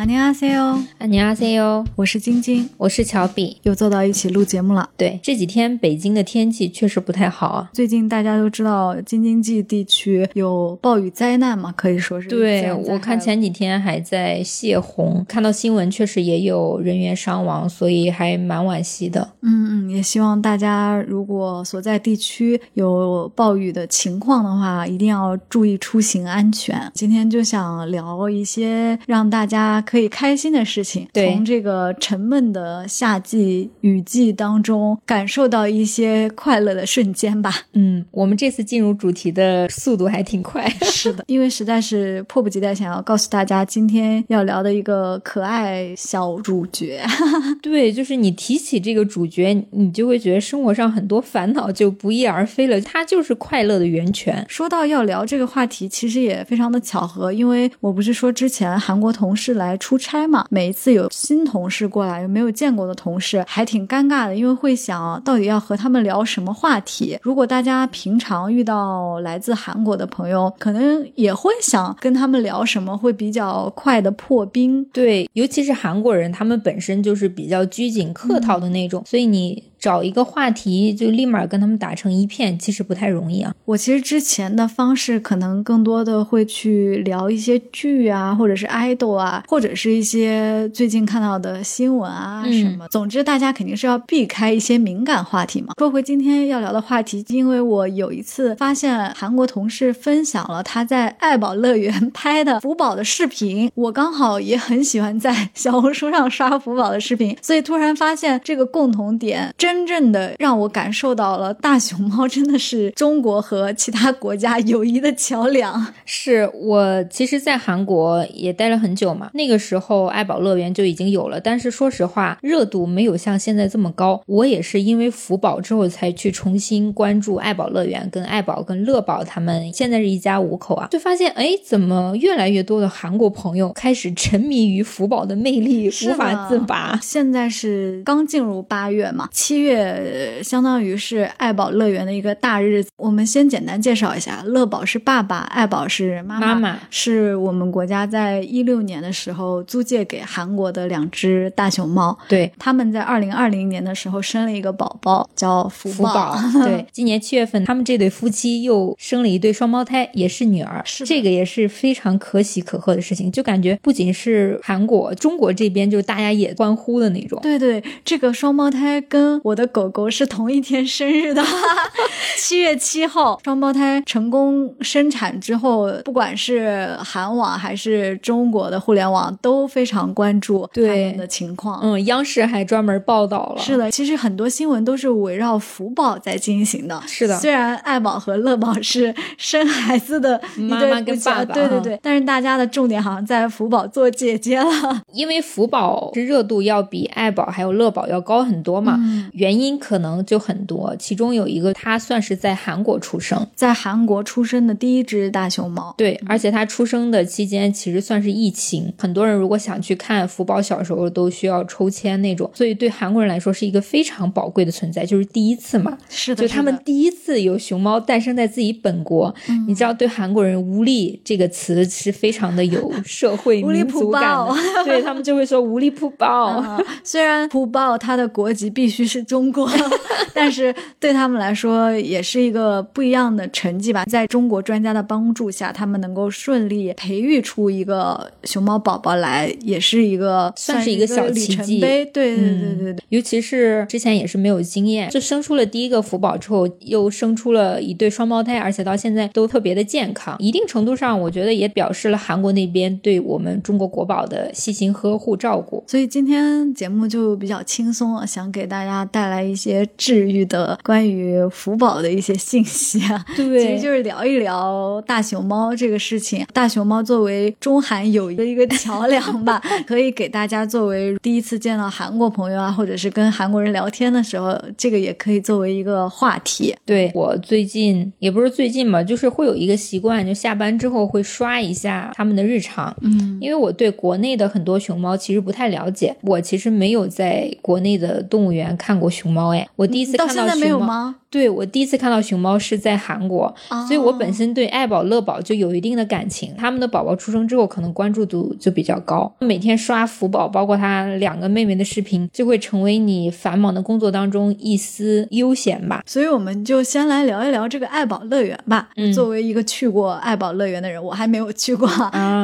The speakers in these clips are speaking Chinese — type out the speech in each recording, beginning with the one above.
안녕하세요， 안녕하세요， 我是晶晶，我是乔比，又坐到一起录节目了。对，这几天北京的天气确实不太好啊。最近大家都知道京津冀地区有暴雨灾难嘛，可以说是。对，我看前几天还在泄洪，看到新闻确实也有人员伤亡，所以还蛮惋惜的。嗯嗯，也希望大家如果所在地区有暴雨的情况的话，一定要注意出行安全。今天就想聊一些让大家。 可以开心的事情，从这个沉闷的夏季雨季当中感受到一些快乐的瞬间吧。嗯，我们这次进入主题的速度还挺快。是的，因为实在是迫不及待想要告诉大家今天要聊的一个可爱小主角。对，就是你提起这个主角，你就会觉得生活上很多烦恼就不翼而飞了。他就是快乐的源泉。说到要聊这个话题，其实也非常的巧合，因为我不是说之前韩国同事来。出差嘛，每一次有新同事过来，有没有见过的同事，还挺尴尬的，因为会想到底要和他们聊什么话题。如果大家平常遇到来自韩国的朋友，可能也会想跟他们聊什么，会比较快的破冰。对，尤其是韩国人，他们本身就是比较拘谨客套的那种，所以你。找一个话题就立马跟他们打成一片，其实不太容易啊。我其实之前的方式可能更多的会去聊一些剧啊，或者是 idol 啊，或者是一些最近看到的新闻啊什么。总之，大家肯定是要避开一些敏感话题嘛。说回今天要聊的话题，因为我有一次发现韩国同事分享了他在爱宝乐园 拍的福宝的视频，我刚好也很喜欢在小红书上刷福宝的视频，所以突然发现这个共同点真。真正的让我感受到了大熊猫真的是中国和其他国家友谊的桥梁。是我其实，在韩国也待了很久嘛，那个时候爱宝乐园就已经有了，但是说实话，热度没有像现在这么高。我也是因为福宝之后才去重新关注爱宝乐园，跟爱宝跟乐宝他们现在是一家五口啊，就发现哎，怎么越来越多的韩国朋友开始沉迷于福宝的魅力，无法自拔。现在是刚进入八月嘛，七。月相当于是爱宝乐园的一个大日子。我们先简单介绍一下，乐宝是爸爸，爱宝是妈妈，是我们国家在一六年的时候租借给韩国的两只大熊猫。对，他们在二零二零年的时候生了一个宝宝，叫福宝。对，今年七月份，他们这对夫妻又生了一对双胞胎，也是女儿。是这个也是非常可喜可贺的事情，就感觉不仅是韩国，中国这边就大家也欢呼的那种。对对，这个双胞胎跟我。我的狗狗是同一天生日的，七月七号，双胞胎成功生产之后，不管是韩网还是中国的互联网都非常关注他们的情况。嗯，央视还专门报道了。是的，其实很多新闻都是围绕福宝在进行的。是的，虽然爱宝和乐宝是生孩子的妈妈跟爸爸，对对对，但是大家的重点好像在福宝做姐姐了，因为福宝是热度要比爱宝还有乐宝要高很多嘛。原因可能就很多，其中有一个，它算是在韩国出生，在韩国出生的第一只大熊猫。对，而且它出生的期间其实算是疫情，很多人如果想去看福宝小时候，都需要抽签那种，所以对韩国人来说是一个非常宝贵的存在，就是第一次嘛。是的，就他们第一次有熊猫诞生在自己本国，你知道，对韩国人“无力”这个词是非常的有 社会民族感的，对他们就会说“无力普报 ”。虽然普报它的国籍必须是中国。但是对他们来说也是一个不一样的成绩吧。在中国专家的帮助下，他们能够顺利培育出一个熊猫宝宝来，也是一个算是一个小奇迹。对对对对对，尤其是之前也是没有经验，就生出了第一个福宝之后，又生出了一对双胞胎，而且到现在都特别的健康。一定程度上，我觉得也表示了韩国那边对我们中国国宝的细心呵护照顾。所以今天节目就比较轻松了，想给大家带来一些。治愈的关于福宝的一些信息啊，对，其实就是聊一聊大熊猫这个事情。大熊猫作为中韩友谊的一个桥梁吧，可以给大家作为第一次见到韩国朋友啊，或者是跟韩国人聊天的时候，这个也可以作为一个话题。对我最近也不是最近吧，就是会有一个习惯，就下班之后会刷一下他们的日常。嗯，因为我对国内的很多熊猫其实不太了解，我其实没有在国内的动物园看。过熊猫哎，我第一次看到熊猫。对我第一次看到熊猫是在韩国，所以我本身对爱宝乐宝就有一定的感情。他们的宝宝出生之后，可能关注度就比较高。每天刷福宝，包括他两个妹妹的视频，就会成为你繁忙的工作当中一丝悠闲吧。所以我们就先来聊一聊这个爱宝乐园吧。作为一个去过爱宝乐园的人，我还没有去过，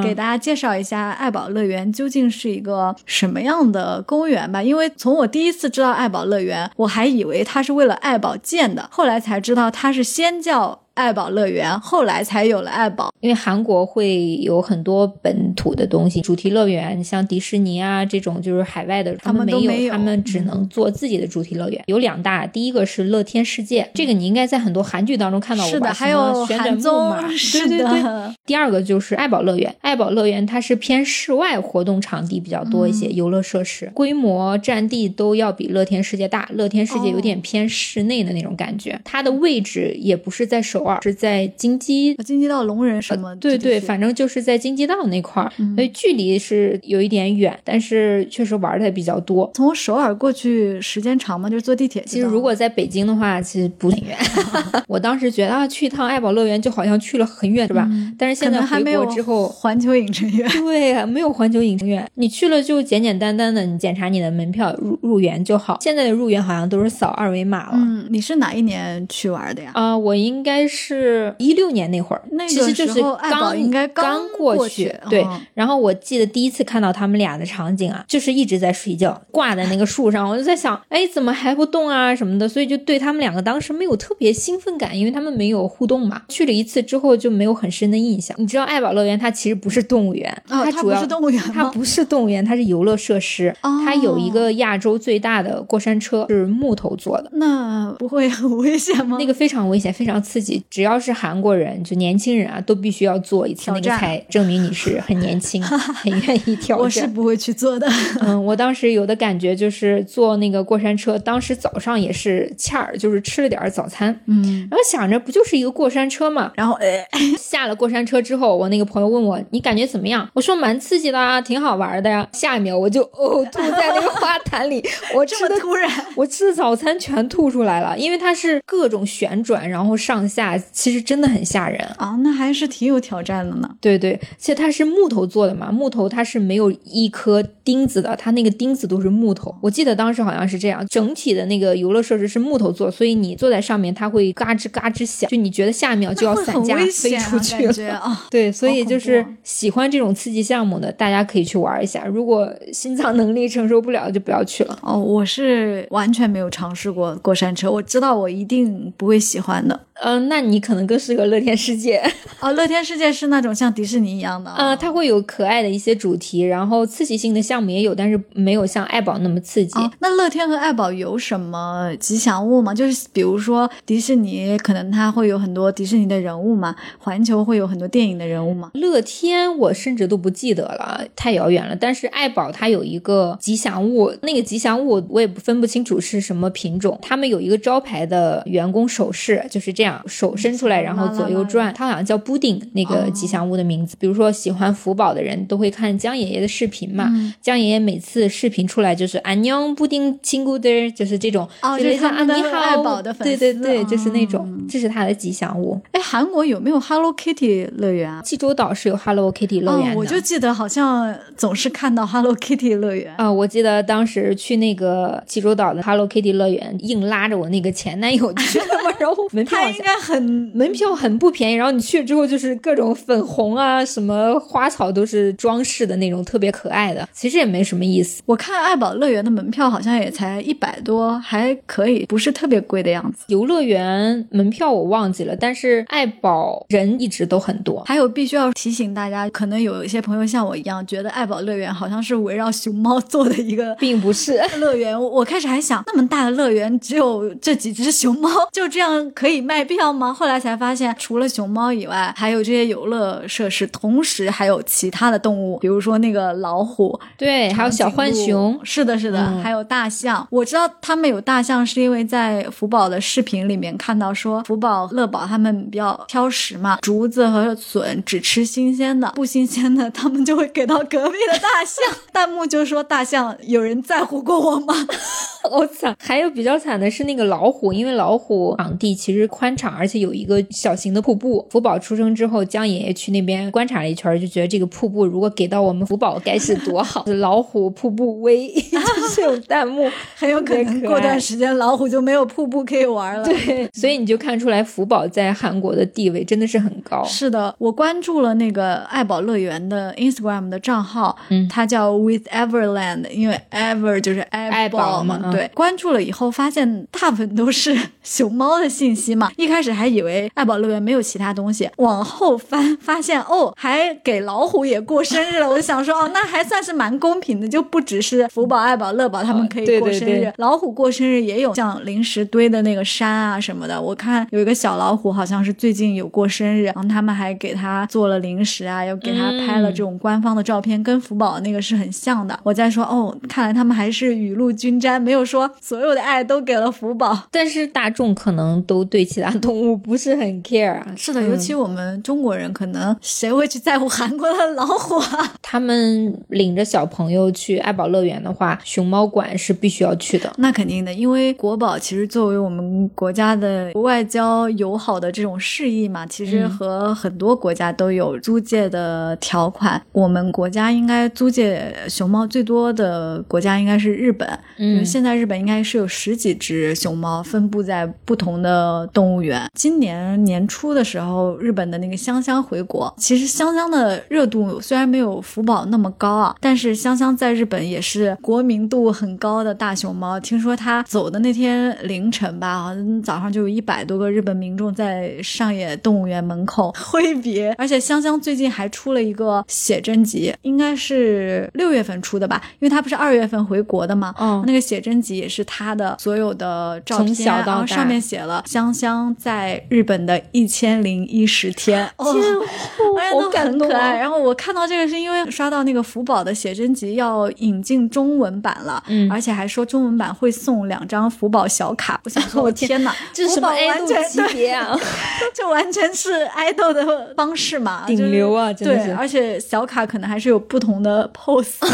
给大家介绍一下爱宝乐园究竟是一个什么样的公园吧。因为从我第一次知道爱宝乐园，我还以为它是为了爱宝建。后来才知道，他是先叫。爱宝乐园后来才有了爱宝，因为韩国会有很多本土的东西，主题乐园像迪士尼啊这种就是海外的，他们没有，他们只能做自己的主题乐园。有两大，第一个是乐天世界，这个你应该在很多韩剧当中看到过吧？还有旋转木马，对对对。第二个就是爱宝乐园，爱宝乐园它是偏室外活动场地比较多一些，游乐设施规模占地都要比乐天世界大。乐天世界有点偏室内的那种感觉，它的位置也不是在首。是在京畿京畿道龙人什么？对对，反正就是在京畿道那块儿，所以距离是有一点远，但是确实玩的也比较多。从首尔过去时间长吗？就是坐地铁？其实如果在北京的话，其实不很远。我当时觉得啊，去一趟爱宝乐园就好像去了很远，是吧？但是现在回国之后，环球影城院对，没有环球影城院，你去了就简简单单的，你检查你的门票入入园就好。现在的入园好像都是扫二维码了。嗯，你是哪一年去玩的呀？啊，我应该是。是一六年那会儿，那其实就是刚应该刚过去。对，然后我记得第一次看到他们俩的场景啊，就是一直在睡觉，挂在那个树上。我就在想，哎，怎么还不动啊什么的？所以就对他们两个当时没有特别兴奋感，因为他们没有互动嘛。去了一次之后就没有很深的印象。你知道爱宝乐园它其实不是动物园，它主要是动物园，它不是动物园，它是游乐设施。它有一个亚洲最大的过山车，是木头做的。那不会很危险吗？那个非常危险，非常刺激。只要是韩国人，就年轻人啊，都必须要做一次那个，才证明你是很年轻，很愿意挑战。我是不会去做的。嗯，我当时有的感觉就是坐那个过山车，当时早上也是欠儿，就是吃了点早餐，嗯，然后想着不就是一个过山车嘛，然后哎，下了过山车之后，我那个朋友问我你感觉怎么样？我说蛮刺激的啊，挺好玩的呀。下一秒我就呕吐在那个花坛里，我这么突然，我吃的早餐全吐出来了，因为它是各种旋转，然后上下，其实真的很吓人啊，那还是挺有挑战的呢。对对，其实它是木头做的嘛，木头它是没有一颗钉子的，它那个钉子都是木头。我记得当时好像是这样，整体的那个游乐设施是木头做，所以你坐在上面，它会嘎吱嘎吱响，就你觉得下一秒就要散架飞出去了。对，所以就是喜欢这种刺激项目的，大家可以去玩一下。如果心脏能力承受不了，就不要去了。哦，我是完全没有尝试过过山车，我知道我一定不会喜欢的。嗯，那你可能更适合乐天世界 哦。乐天世界是那种像迪士尼一样的啊，它会有可爱的一些主题，然后刺激性的项目也有，但是没有像爱宝那么刺激。那乐天和爱宝有什么吉祥物吗？就是比如说迪士尼，可能它会有很多迪士尼的人物嘛，环球会有很多电影的人物嘛。乐天我甚至都不记得了，太遥远了。但是爱宝它有一个吉祥物，那个吉祥物我也不分不清楚是什么品种。他们有一个招牌的员工手势，就是这样。手伸出来，然后左右转，它好像叫布丁那个吉祥物的名字。比如说喜欢福宝的人都会看江爷爷的视频嘛，江爷爷每次视频出来就是安妞布丁亲姑的，就是这种，就是他你好，爱宝的粉丝，对对对，就是那种，这是他的吉祥物。哎，韩国有没有 Hello Kitty 乐园啊？济州岛是有 Hello Kitty 乐园的，我就记得好像总是看到 Hello Kitty 乐园啊。我记得当时去那个济州岛的 Hello Kitty 乐园，硬拉着我那个前男友去，然后门票应该很。门票很不便宜，然后你去了之后就是各种粉红啊，什么花草都是装饰的那种，特别可爱的。其实也没什么意思。我看爱宝乐园的门票好像也才一百多，还可以，不是特别贵的样子。游乐园门票我忘记了，但是爱宝人一直都很多。还有必须要提醒大家，可能有一些朋友像我一样，觉得爱宝乐园好像是围绕熊猫做的一个，并不是乐园。我开始还想，那么大的乐园只有这几只熊猫，就这样可以卖票吗？后来才发现，除了熊猫以外，还有这些游乐设施，同时还有其他的动物，比如说那个老虎，对，还有小浣熊，是的，是的，还有大象。我知道他们有大象，是因为在福宝的视频里面看到说，福宝、乐宝他们比较挑食嘛，竹子和笋只吃新鲜的，不新鲜的他们就会给到隔壁的大象。弹幕就说：“大象，有人在乎过我吗？” 好惨。还有比较惨的是那个老虎，因为老虎场地其实宽敞，而且有一个小型的瀑布。福宝出生之后，江爷爷去那边观察了一圈，就觉得这个瀑布如果给到我们福宝，该是多好。老虎瀑布威，就是有弹幕，很有可能过段时间老虎就没有瀑布可以玩了。对，所以你就看出来福宝在韩国的地位真的是很高。是的，我关注了那个爱宝乐园的 Instagram 的账号，嗯，它叫 With Everland，因为 Ever 就是爱宝嘛。对，关注了以后发现大部分都是熊猫的信息嘛。一开始还以为爱宝乐园没有其他东西，往后翻发现哦，还给老虎也过生日了。我就想说哦，那还算是蛮公平的，就不只是福宝、爱宝、乐宝他们可以过生日，老虎过生日也有像零食堆的那个山啊什么的。我看有一个小老虎好像是最近有过生日，然后他们还给他做了零食啊，又给他拍了这种官方的照片，跟福宝那个是很像的。我在说哦，看来他们还是雨露均沾，没有说所有的爱都给了福宝。但是大众可能都对其他动物不是很 care 啊。是的，尤其我们中国人，可能谁会去在乎韩国的老虎啊？他们领着小朋友去爱宝乐园的话，熊猫馆是必须要去的。那肯定的，因为国宝其实作为我们国家的外交友好的这种示意嘛，其实和很多国家都有租借的条款。我们国家应该租借熊猫最多的国家应该是日本，嗯，现在日本应该是有十几只熊猫分布在不同的动物园。今年年初的时候，日本的那个香香回国，其实香香的热度虽然没有福宝那么高啊，但是香香在日本也是国民度很高的大熊猫。听说它走的那天凌晨吧，好像早上就有一百多个日本民众在上野动物园门口挥别。而且香香最近还出了一个写真集，应该是六月份出的吧，因为它不是二月份回国的嘛。嗯，那个写真集也是他的所有的照片，然后上面写了香香在日本的一千零一十天。天，好感动啊！然后我看到这个是因为刷到那个福宝的写真集要引进中文版了，嗯，而且还说中文版会送两张福宝小卡。我想说，我天哪，这是什么爱豆级别啊？这完全是爱豆的方式嘛，顶流啊！真的是，而且小卡可能还是有不同的 pose。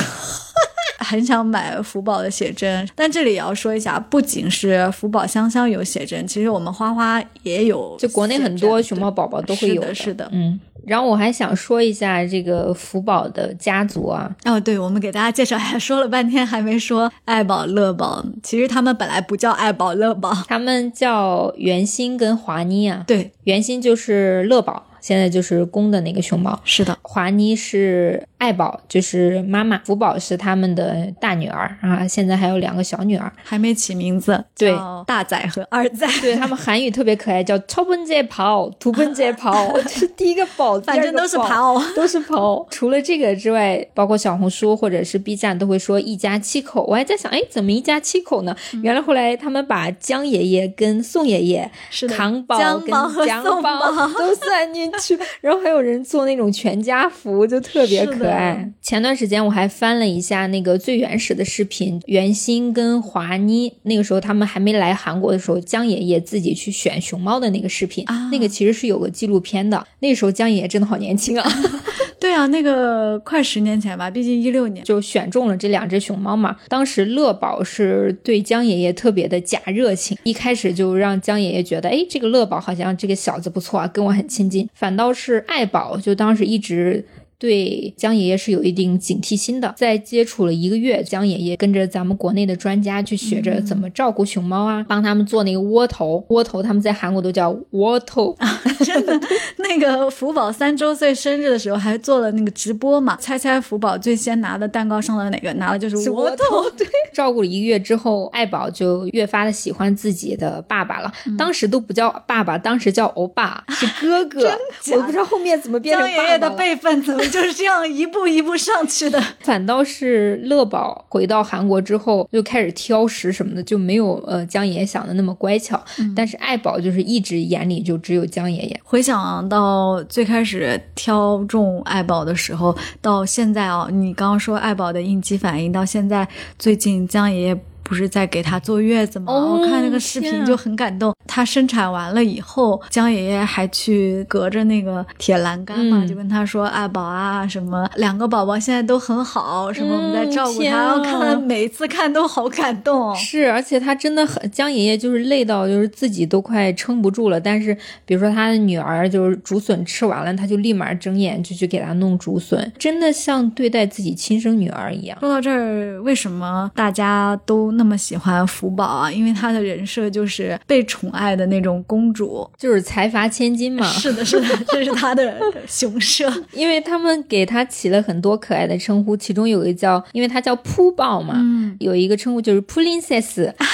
很想买福宝的写真，但这里也要说一下，不仅是福宝香香有写真，其实我们花花也有，就国内很多熊猫宝宝都会有的，是的，嗯。然后我还想说一下这个福宝的家族啊，哦，对，我们给大家介绍一下，说了半天还没说爱宝乐宝，其实他们本来不叫爱宝乐宝，他们叫圆心跟华妮啊，对，圆心就是乐宝。现在就是公的那个熊猫，是的，华妮是爱宝，就是妈妈，福宝是他们的大女儿啊。现在还有两个小女儿，还没起名字，对，大仔和二仔，对他们韩语特别可爱，叫超奔杰跑，土奔杰跑，是第一个宝，反正都是跑，都是跑。除了这个之外，包括小红书或者是 B 站都会说一家七口。我还在想，哎，怎么一家七口呢？原来后来他们把江爷爷跟宋爷爷、是扛宝跟江宝都算进。去，然后还有人做那种全家福，就特别可爱。前段时间我还翻了一下那个最原始的视频，袁心跟华妮那个时候他们还没来韩国的时候，江爷爷自己去选熊猫的那个视频，那个其实是有个纪录片的。那个时候江爷爷真的好年轻啊。对啊，那个快十年前吧，毕竟一六年就选中了这两只熊猫嘛。当时乐宝是对江爷爷特别的假热情，一开始就让江爷爷觉得，哎，这个乐宝好像这个小子不错啊，跟我很亲近。反倒是爱宝，就当时一直。对江爷爷是有一定警惕心的，在接触了一个月，江爷爷跟着咱们国内的专家去学着怎么照顾熊猫啊，帮他们做那个窝头。窝头他们在韩国都叫窝头，啊真的。那个福宝三周岁生日的时候还做了那个直播嘛，猜猜福宝最先拿的蛋糕上的哪个？拿的就是窝头。对，照顾了一个月之后，爱宝就越发的喜欢自己的爸爸了。当时都不叫爸爸，当时叫欧巴，是哥哥。我不知道后面怎么变成江爷爷的辈分怎么。就是这样一步一步上去的。反倒是乐宝回到韩国之后，就开始挑食什么的，就没有呃江爷爷想的那么乖巧。但是爱宝就是一直眼里就只有江爷爷。回想到哦最开始挑中爱宝的时候，到现在啊，你刚刚说爱宝的应激反应，到现在最近江爷爷。不是在给他坐月子吗？哦我看那个视频就很感动。她生产完了以后，江爷爷还去隔着那个铁栏杆嘛，嗯就跟他说：“啊宝啊，什么两个宝宝现在都很好，什么我们在照顾他。嗯天啊我看了每一次看都好感动。是，而且他真的很江爷爷就是累到就是自己都快撑不住了，但是比如说他的女儿就是竹笋吃完了，他就立马睁眼就去给他弄竹笋，真的像对待自己亲生女儿一样。说到这儿，为什么大家都那么喜欢福宝啊？因为她的人设就是被宠爱的那种公主。就是财阀千金嘛，是的，是的，这是她的雄设。因为他们给他起了很多可爱的称呼，其中有一个叫，因为他叫扑宝嘛，嗯有一个称呼就是 princess 啊，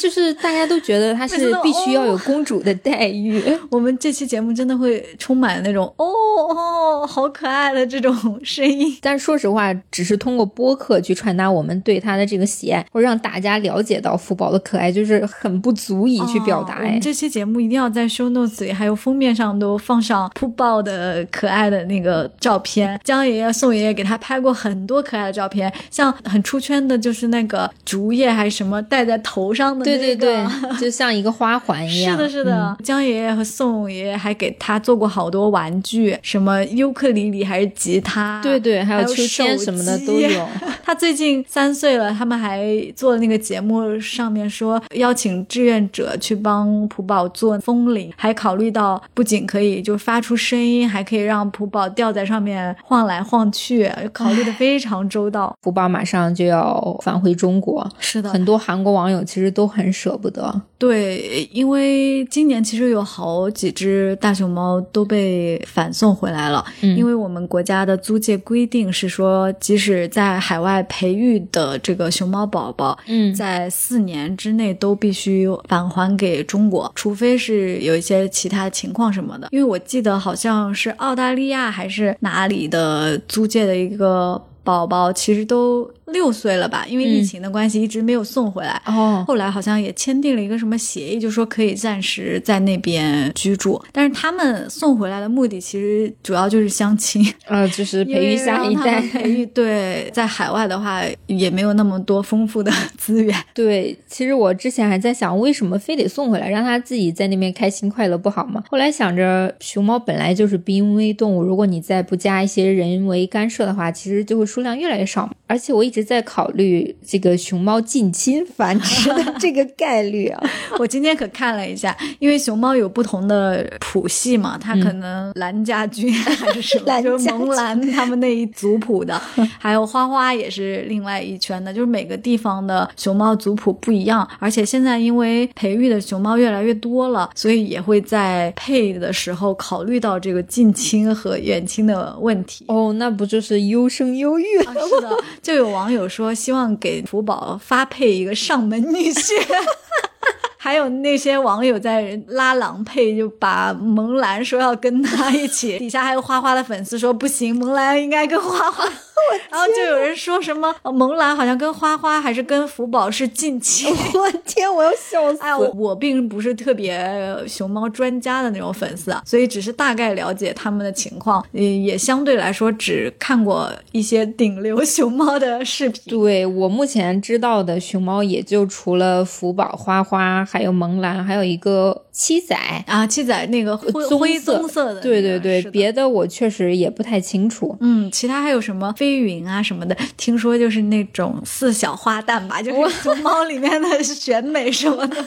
就是大家都觉得他是 必须要有公主的待遇。我们这期节目真的会充满那种哦哦，好可爱的这种声音。但说实话，只是通过播客去传达我们对他的这个喜爱，或者让大家了解到福宝的可爱，就是很不足以去表达。哎哦我们这期节目一定要在 show notes 里还有封面上都放上扑豹的可爱的那个照片。江爷爷、宋爷爷给他拍过很多可爱的照片，像很出圈的就是那个竹叶还是什么戴在头上的那个。对对对，就像一个花环一样。是的，是的，江爷爷和宋爷爷还给他做过好多玩具，什么尤克里里还是吉他，对对，还还有秋千什么的都有。他最近三岁了，他们还做了那个节目，上面说邀请志愿者去帮普宝做风铃，还考虑到不仅可以就发出声音，还可以让普宝吊在上面晃来晃去，考虑的非常周到。普宝马上就要返回中国，是的，很多韩国网友其实都很舍不得。对，因为今年其实有好几只大熊猫都被返送回来了，嗯因为我们国家的租借规定是说，即使在海外培育的这个熊猫宝宝，嗯在四年之内都必须返还给中国，除非是有一些其他情况什么的。因为我记得好像是澳大利亚还是哪里的租借的一个宝宝，其实都六岁了吧，因为疫嗯情的关系一直没有送回来。哦，后来好像也签订了一个什么协议，就说可以暂时在那边居住，但是他们送回来的目的其实主要就是相亲，呃，就是培育下一代。培育 对，在海外的话也没有那么多丰富的 资源。对，其实我之前还在想，为什么非得送回来，让它自己在那边开心快乐不好吗？后来想着，熊猫本来就是濒危动物，如果你再不加一些人为干涉的话，其实就会数量越来越少嘛。而且我一直在考虑这个熊猫近亲繁殖的这个概率啊。我今天可看了一下，因为熊猫有不同的谱系嘛，它可能蓝家军还是什么，蓝就是家蒙兰他们那一族谱的，还有花花也是另外一圈的，就是每个地方的熊猫族谱不一样，而且现在因为培育的熊猫越来越多了，所以也会在配的时候考虑到这个近亲和远亲的问题。哦，那不就是优生优育啊，是的，就有网友说希望给福宝发配一个上门女婿。还有那些网友在拉郎配，就把萌兰说要跟他一起，底下还有花花的粉丝说不行，萌兰应该跟花花。然后就有人说什么 呃萌兰好像跟花花还是跟福宝是近亲。我天，我要笑死哎，我我并不是特别熊猫专家的那种粉丝啊，所以只是大概了解他们的情况，也也相对来说只看过一些顶流熊猫的视频。对我目前知道的熊猫，也就除了福宝、花花，还有萌兰，还有一个七仔。啊，七仔那个灰棕灰色棕色的那个、对对对，的别的我确实也不太清楚。嗯，其他还有什么飞云啊什么的，听说就是那种四小花旦吧，就是熊猫里面的选美什么的。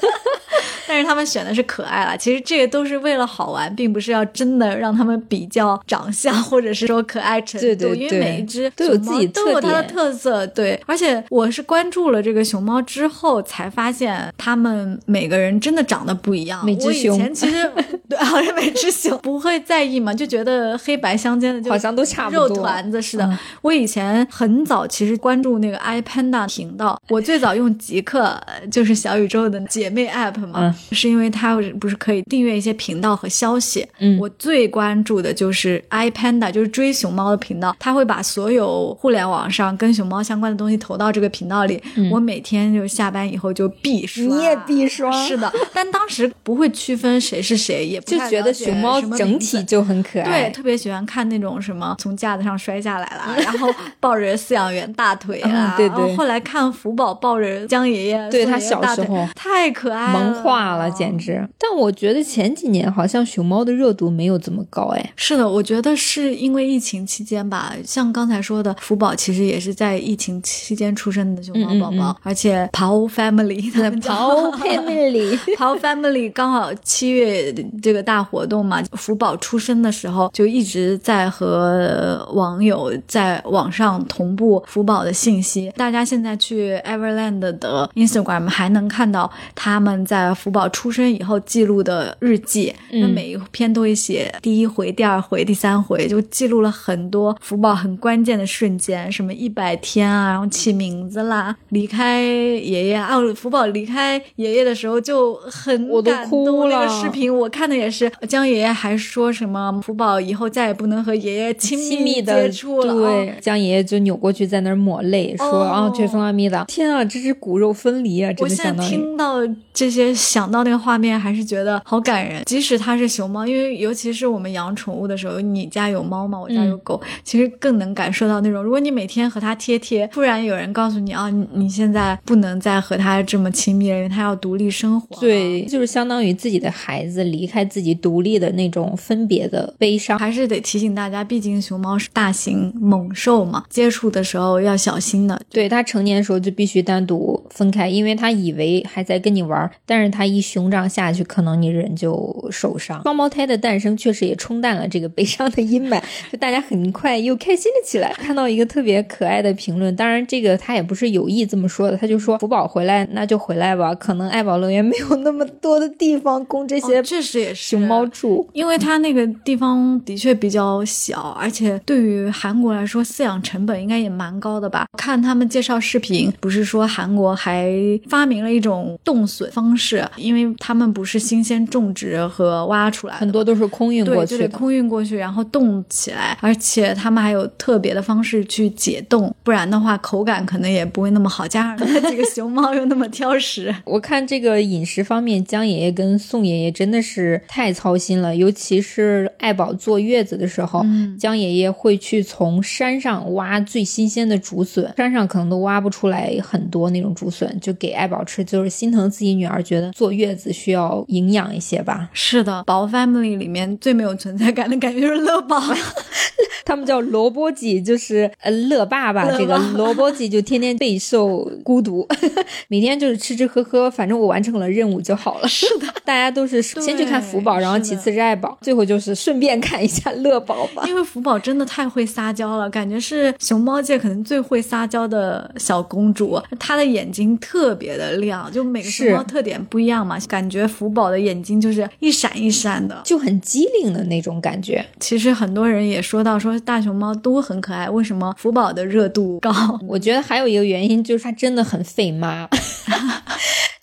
但是他们选的是可爱啦，其实这个都是为了好玩，并不是要真的让他们比较长相，或者是说可爱程度。对对对因为每一只都有自己都有它的特色。对，而且我是关注了这个熊猫之后，才发现他们每个人真的长得不一样。我以每只熊前其实 对，好像每只熊不会在意嘛，就觉得黑白相间的就好像都差不多肉团子似的。嗯我以前很早其实关注那个 iPanda 频道，我最早用极客，呃就是小宇宙的姐妹 app 嘛，是因为它不是可以订阅一些频道和消息。嗯我最关注的就是 iPanda，就是追熊猫的频道，它会把所有互联网上跟熊猫相关的东西投到这个频道里。我每天就下班以后就必刷，你也必刷是的，但当时不会。区分谁是谁，也不就觉得熊猫整体就很可爱。对，特别喜欢看那种什么从架子上摔下来了，然后抱着饲养员大腿啊。嗯对对然后后来看福宝抱着江爷爷，对他小时候太可爱了，萌化了，简直！但我觉得前几年好像熊猫的热度没有这么高，哎，是的，我觉得是因为疫情期间吧，像刚才说的，福宝其实也是在疫情期间出生的熊猫宝宝，嗯嗯而且 Pao Family 他们叫跑 family，Pao Family 刚好七月这个大活动嘛，福宝出生的时候就一直在和网友在网上同步福宝的信息。大家现在去 Everland 的 Instagram 还能看到他们在福宝出生以后记录的日记，那、嗯每一篇都会写第一回、第二回、第三回，就记录了很多福宝很关键的瞬间，什么一百天啊，然后起名字啦，离开爷爷啊，福宝离开爷爷的时候就很感哭动那个视频我看的也是，江爷爷还说什么福宝以后再也不能和爷爷亲亲密的接触了，对哦，江爷爷就扭过去在那儿抹泪，说哦啊，这送阿弥的，天啊，这是骨肉分离啊，真我现在。听到这些，想到那个画面，还是觉得好感人。即使它是熊猫，因为尤其是我们养宠物的时候，你家有猫嘛，我家有狗，其实更能感受到那种，如果你每天和它贴贴，突然有人告诉你啊，你你现在不能再和它这么亲密了，因为它要独立生活。对，就是相当于自己的孩子离开自己独立的那种分别的悲伤。还是得提醒大家，毕竟熊猫是大型猛兽嘛，接触的时候要小心的。对它成年的时候就必须单独分开，因为它以为还在跟你玩儿，但是它一熊掌下去，可能你人就受伤。双胞胎的诞生确实也冲淡了这个悲伤的阴霾，就大家很快又开心了起来。看到一个特别可爱的评论，当然这个他也不是有意这么说的，他就说福宝回来那就回来吧，可能爱宝乐园没有那么多的地方供这些哦确实也是熊猫住。因为它那个地方的确比较小，而且对于韩国来说，饲养成本应该也蛮高的吧？看他们介绍视频，不是说韩国还发明了一种冻笋方式，因为他们不是新鲜种植和挖出来的，很多都是空运过对，就得去的，空运过去，然后冻起来，而且他们还有特别的方式去解冻，不然的话口感可能也不会那么好。加上那几个熊猫又那么挑食，我看这个饮食方面，江爷爷跟宋爷爷真的是太操心了，尤其是爱宝坐月子的时候，嗯江爷爷会去从山上挖最新鲜的竹笋，山上可能都挖不出来很多那种竹笋，就给爱宝吃，就是心疼自己女儿，觉得坐月子需要营养一些吧。是的，宝 family 里面最没有存在感的感觉就是乐宝。他们叫萝卜鸡，就是呃乐爸爸。这个萝卜鸡就天天备受孤独，每天就是吃吃喝喝，反正我完成了任务就好了。是的，大家都是先去看福宝，然后其次是爱宝，最后就是顺便看一下乐宝吧。因为福宝真的太会撒娇了，感觉是熊猫界可能最会撒娇的小公主。她的眼睛特别的亮，就每个熊猫特点不一样嘛，感觉福宝的眼睛就是一闪一闪的。就很机灵的那种感觉。其实很多人也说到说大熊猫都很可爱，为什么福宝的热度高？我觉得还有一个原因就是它真的很费妈。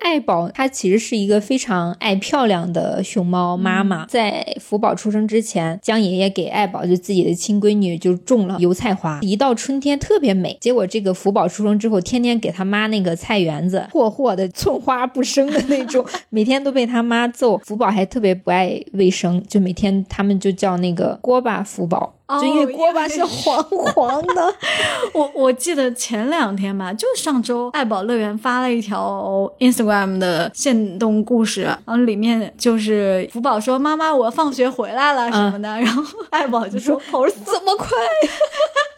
爱宝它其实是一个非常爱漂亮的熊猫妈妈，在福宝出生之前，江爷爷给爱宝就自己的亲闺女就种了油菜花，一到春天特别美。结果这个福宝出生之后，天天给他妈那个菜园子霍霍的寸 花不生的那种，每天都被他妈揍。福宝还特别不爱卫生，就每天他们就叫那个锅巴福宝。就因为锅巴是黄 黄的，我我记得前两天吧，就上周爱宝乐园发了一条 Instagram 的限动故事，然后里面就是福宝说：“妈妈，我放学回来了什么的。然后爱宝就说：“跑得这么快，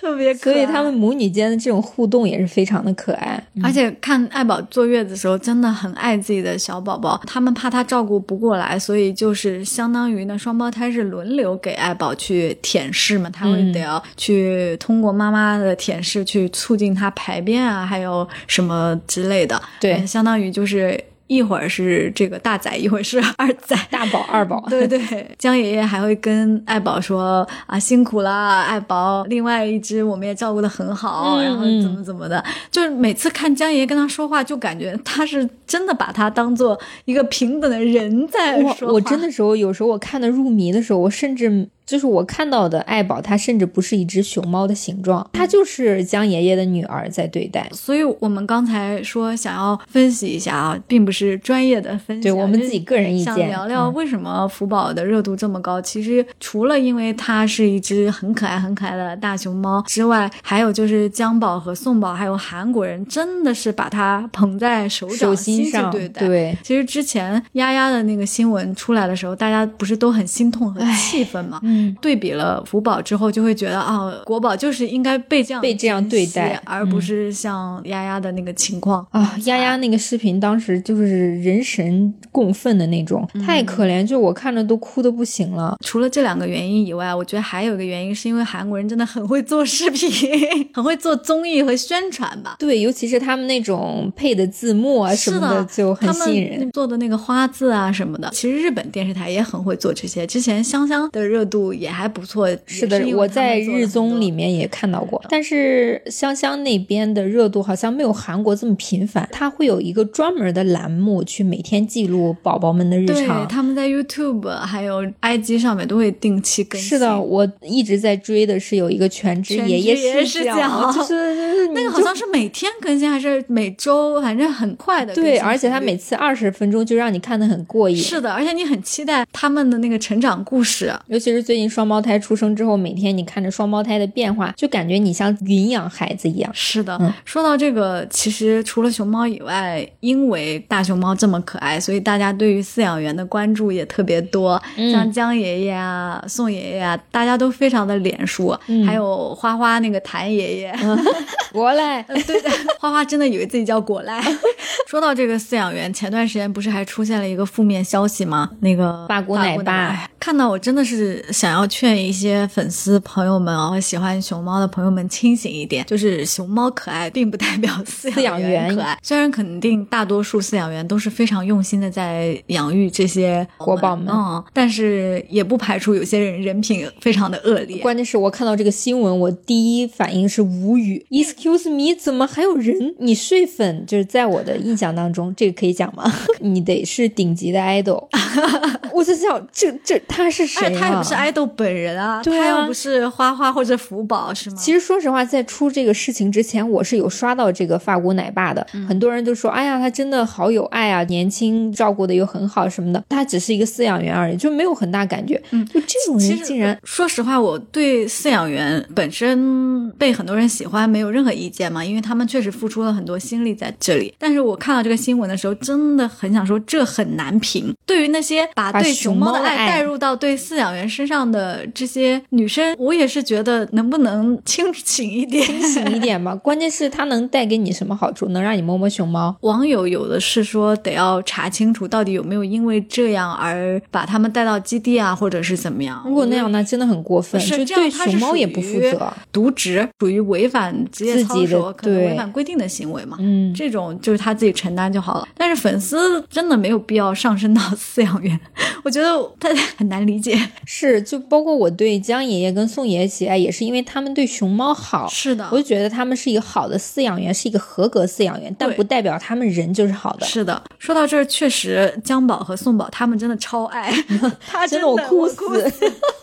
特别可爱。所以他们母女间的这种互动也是非常的可爱。而且看爱宝坐月子的时候，真的很爱自己的小宝宝，他们怕他照顾不过来，所以就是相当于呢，双胞胎是轮流给爱宝去舔舐嘛，他会嗯得要去通过妈妈的舔舐去促进他排便啊，还有什么之类的。对嗯相当于就是一会儿是这个大仔，一会儿是二仔。大宝、二宝，对对，江爷爷还会跟爱宝说啊辛苦啦，爱宝，另外一只我们也照顾的很好，嗯然后怎么怎么的，就是每次看江爷爷跟他说话，就感觉他是真的把他当做一个平等的人在说话。我真的时候有时候我看的入迷的时候，我甚至就是我看到的爱宝，它甚至不是一只熊猫的形状，它就是江爷爷的女儿在对待。所以我们刚才说想要分析一下啊，并不是专业的分析，对我们自己个人意见，想聊聊为什么福宝的热度这么高。其实除了因为它是一只很可爱、很可爱的大熊猫之外，还有就是江宝和宋宝，还有韩国人真的是把它捧在手掌心上对待。对，其实之前丫丫的那个新闻出来的时候，大家不是都很心痛和气愤吗？嗯，对比了福宝之后，就会觉得啊，国宝就是应该被这样被这样对待，而不是像丫丫的那个情况啊。丫丫那个视频当时就是人神共愤的那种，太可怜，就我看着都哭的不行了。除了这两个原因以外，我觉得还有一个原因是因为韩国人真的很会做视频，很会做综艺和宣传吧。对，尤其是他们那种配的字幕啊什么的，就很吸引人。做的那个花字啊什么的，其实日本电视台也很会做这些。之前香香的热度也还不错，是的，我在日综里面也看到过。但是香香那边的热度好像没有韩国这么频繁，它会有一个专门的栏目去每天记录宝宝们的日常。他们在 YouTube 还有 IG 上面都会定期更新。是的，我一直在追的是有一个全职爷爷视角，就是 那个好像是每天更新还是每周，反正很快的。对，而且他每次二十分钟就让你看的很过瘾。是的，而且你很期待他们的那个成长故事，尤其是最近双胞胎出生之后，每天你看着双胞胎的变化，就感觉你像云养孩子一样。是的，说到这个，其实除了熊猫以外，因为大熊猫这么可爱，所以大家对于饲养员的关注也特别多。像江爷爷啊、宋爷爷啊，大家都非常的脸熟。还有花花那个谭爷爷，果赖，对的，花花真的以为自己叫果赖。说到这个饲养员，前段时间不是还出现了一个负面消息吗？那个法国奶爸，看到我真的是想要劝一些粉丝朋友们哦，喜欢熊猫的朋友们清醒一点，就是熊猫可爱并不代表饲养员可爱。虽然肯定大多数饲养员都是非常用心的在养育这些国宝们，嗯，但是也不排除有些人人品非常的恶劣。关键是我看到这个新闻，我第一反应是无语。Excuse me，怎么还有人？你睡粉就是在我的印象当中，这个可以讲吗？你得是顶级的 idol。我在想，这这他是谁？他也不是 idol 本人啊，他又不是花花或者福宝，是吗？其实说实话，在出这个事情之前，我是有刷到这个法国奶爸的，很多人都说，哎呀，他真的好有爱啊，年轻，照顾的又很好什么的。他只是一个饲养员而已，就没有很大感觉。嗯，就这种人竟然，说实话，我对饲养员本身被很多人喜欢没有任何意见嘛，因为他们确实付出了很多心力在这里。但是我看到这个新闻的时候，真的很想说，这很难评。对于那些把对熊猫的爱带入到对饲养员身上的这些女生，我也是觉得能不能清醒一点，清醒一点吧。关键是它能带给你什么好处？能让你摸摸熊猫？网友有的是说得要查清楚，到底有没有因为这样而把他们带到基地啊，或者是怎么样？如果那样，那真的很过分，就对熊猫也不负责，渎职，属于违反职业操守，可能违反规定的行为嘛。嗯，这种就是他自己承担就好了。但是粉丝真的没有必要上升到 饲养员，我觉得他 很难理解。是，就包括我对江爷爷跟宋爷爷喜爱，也是因为他们对熊猫好。是的，我就觉得他们是一个好的饲养员，是一个合格饲养员，但不代表他们人就是好的。是的，说到这儿，确实江宝和宋宝他们真的超爱，他真的我哭死。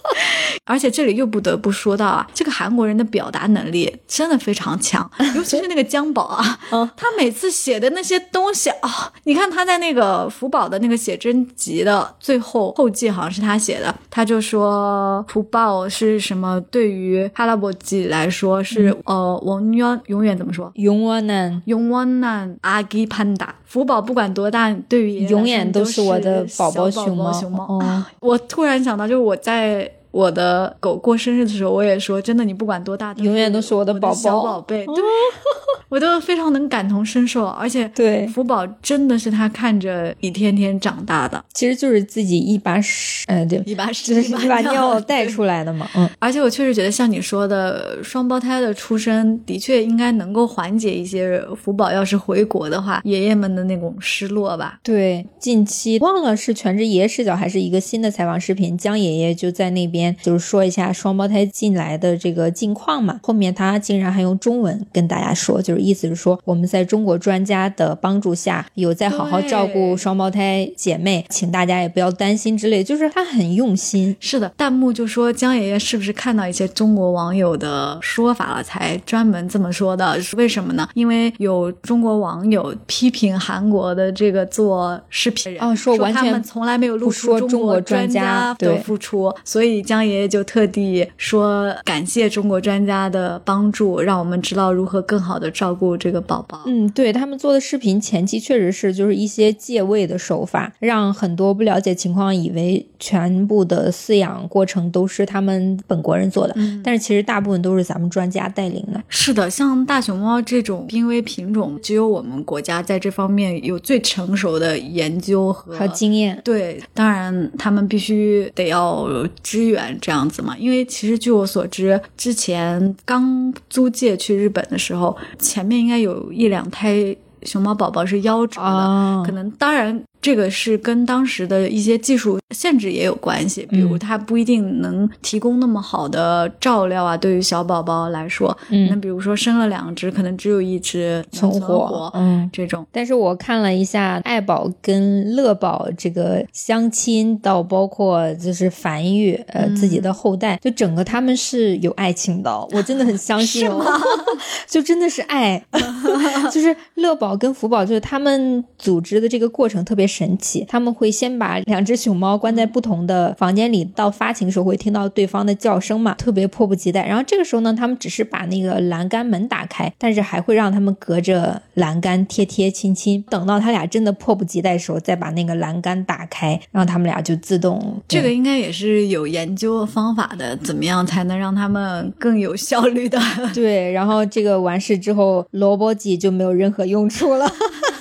而且这里又不得不说到啊，这个韩国人的表达能力真的非常强，尤其是那个江宝啊，他每次写的那些东西啊，你看他在那个福宝的那个写真集的最后后记，好像是他写的，他就说福宝是什么？对于哈拉伯吉来说是呃，永远永远怎么说？永远难，永远难阿基潘达福宝不管多大，对于永远都是我的宝宝熊猫。熊猫，我突然想到，就是我在。我的狗过生日的时候，我也说，真的，你不管多大，永远都是我的宝宝小宝贝。对，我都非常能感同身受，而且对福宝真的是他看着一天天长大的，其实就是自己一把屎，嗯，对，一把屎一把尿带出来的嘛。嗯，而且我确实觉得，像你说的，双胞胎的出生的确应该能够缓解一些福宝要是回国的话，爷爷们的那种失落吧。对，近期忘了是全职爷爷视角还是一个新的采访视频，江爷爷就在那边。边就是说一下双胞胎进来的这个近况嘛。后面他竟然还用中文跟大家说，就是意思是说我们在中国专家的帮助下有在好好照顾双胞胎姐妹，请大家也不要担心之类，就是他很用心。是的，弹幕就说江爷爷是不是看到一些中国网友的说法了，才专门这么说的？为什么呢？因为有中国网友批评韩国的这个做视频人，哦，说完全他们从来没有露出中国专家的付出，所以江爷爷就特地说感谢中国专家的帮助，让我们知道如何更好的照顾这个宝宝。嗯，对他们做的视频前期确实是就是一些借位的手法，让很多不了解情况以为全部的饲养过程都是他们本国人做的，但是其实大部分都是咱们专家带领的。是的，像大熊猫这种濒危品种，只有我们国家在这方面有最成熟的研究和经验。对，当然他们必须得要支援这样子嘛，因为其实据我所知，之前刚租借去日本的时候，前面应该有一两胎熊猫宝宝是夭折的，可能当然。这个是跟当时的一些技术限制也有关系，比如它不一定能提供那么好的照料啊，对于小宝宝来说，那比如说生了两只，可能只有一只存活，嗯，这种。但是我看了一下爱宝跟乐宝这个相亲，到包括就是繁育呃自己的后代，就整个他们是有爱情的，我真的很相 信哦，就真的是爱，就是乐宝跟福宝，就是他们组织的这个过程特别。神奇，他们会先把两只熊猫关在不同的房间里，到发情时候会听到对方的叫声嘛，特别迫不及待。然后这个时候呢，他们只是把那个栏杆门打开，但是还会让他们隔着栏杆贴贴亲亲。等到他俩真的迫不及待的时候，再把那个栏杆打开，让他们俩就自动。这个应该也是有研究方法的，怎么样才能让他们更有效率的？对，然后这个完事之后，萝卜鸡就没有任何用处了。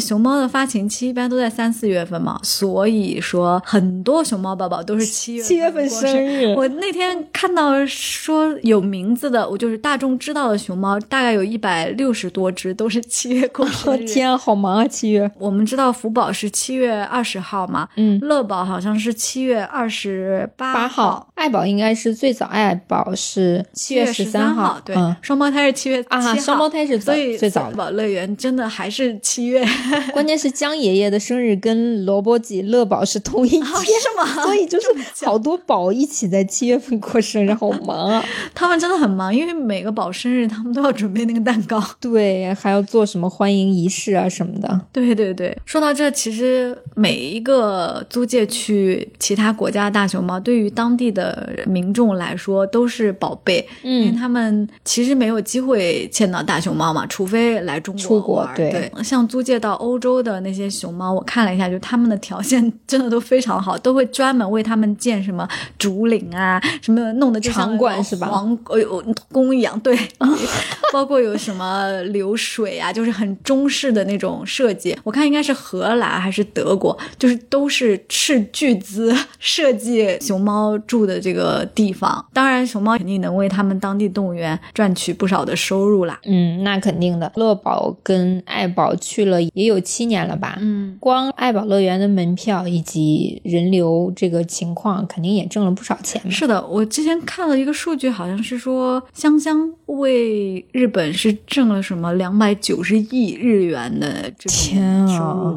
熊猫的发情期一般都在三四月份嘛，所以说很多熊猫宝宝都是七月七月份生日。我那天看到说有名字的，我就是大众知道的熊猫，大概有一百六十多只都是七月过 生日。天啊，好忙啊！七月，我们知道福宝是七月二十号嘛，嗯，乐宝好像是七月二十八号，爱宝应该是最早，爱宝是七月十三号，对，双胞胎是七月啊，双胞胎是最最早。宝乐园真的还是七月。关键是江爷爷的生日跟萝卜吉乐宝是同一天，是吗？所以就是好多宝一起在七月份过生日，好忙啊！他们真的很忙，因为每个宝生日他们都要准备那个蛋糕，对，还要做什么欢迎仪式啊什么的。对对对，说到这，其实每一个租借去其他国家的大熊猫，对于当地的民众来说都是宝贝，因为他们其实没有机会见到大熊猫嘛，除非来中国出国。对，像租借到。欧洲的那些熊猫，我看了一下，就他们的条件真的都非常好，都会专门为他们建什么竹林啊，什么弄得就像馆是吧？皇呃宫一样，对，包括有什么流水啊，就是很中式的那种设计。我看应该是荷兰还是德国，就是都是斥巨资设计熊猫住的这个地方。当然，熊猫肯定能为他们当地动物园赚取不少的收入啦。嗯，那肯定的。乐宝跟爱宝去了。也有七年了吧？嗯，光爱宝乐园的门票以及人流这个情况，肯定也挣了不少钱。是的，我之前看了一个数据，好像是说香香为日本是挣了什么两百九十亿日元的这天啊，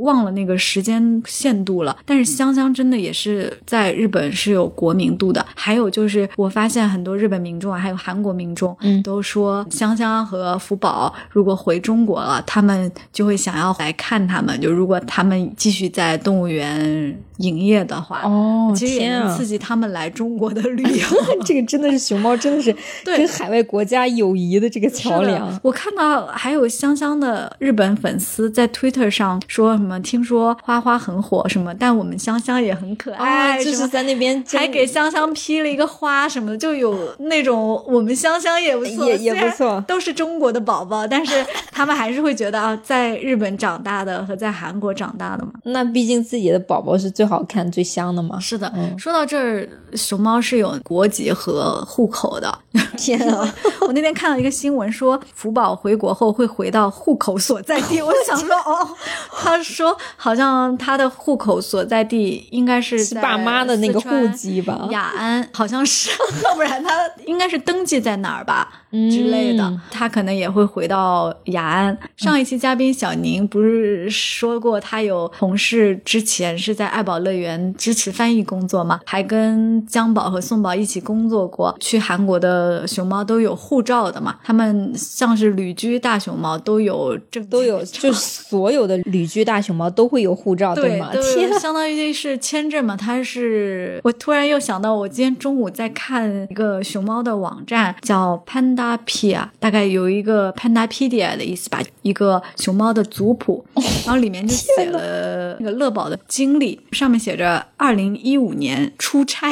忘了那个时间限度了。但是香香真的也是在日本是有国民度的。还有就是，我发现很多日本民众啊，还有韩国民众，嗯，都说香香和福宝如果回中国了，他们就会。想想要来看他们，就如果他们继续在动物园营业的话，哦，其实也能刺激他们来中国的旅游。这个真的是熊猫，真的是跟海外国家友谊的这个桥梁。我看到还有香香的日本粉丝在 Twitter 上说什么，听说花花很火什么，但我们香香也很可爱，就是在那边还给香香披了一个花什么的，就有那种我们香香也不错，也也不错，都是中国的宝宝，但是他们还是会觉得啊，在日本长大的和在韩国长大的嘛。那毕竟自己的宝宝是最好看、最香的嘛。是的，说到这儿，熊猫是有国籍和户口的。天啊！我那天看到一个新闻说，福宝回国后会回到户口所在地。我想说，哦，他说好像他的户口所在地应该是是爸妈的那个户籍吧？雅安好像是，要不然他应该是登记在哪儿吧？之类的，他可能也会回到雅安。上一期嘉宾小宁不是说过，他有同事之前是在爱宝乐园支持翻译工作嘛，还跟江宝和宋宝一起工作过。去韩国的熊猫都有护照的嘛，他们像是旅居大熊猫都有证，都有，就所有的旅居大熊猫都会有护照，对吗？天，相当于是签证嘛。它是，我突然又想到，我今天中午在看一个熊猫的网站，叫 Panda Pia，，大概有一个 Pandapedia 的意思吧，一个熊猫的族谱，然后里面就写了那个乐宝的经历，上面写着二零一五年出差。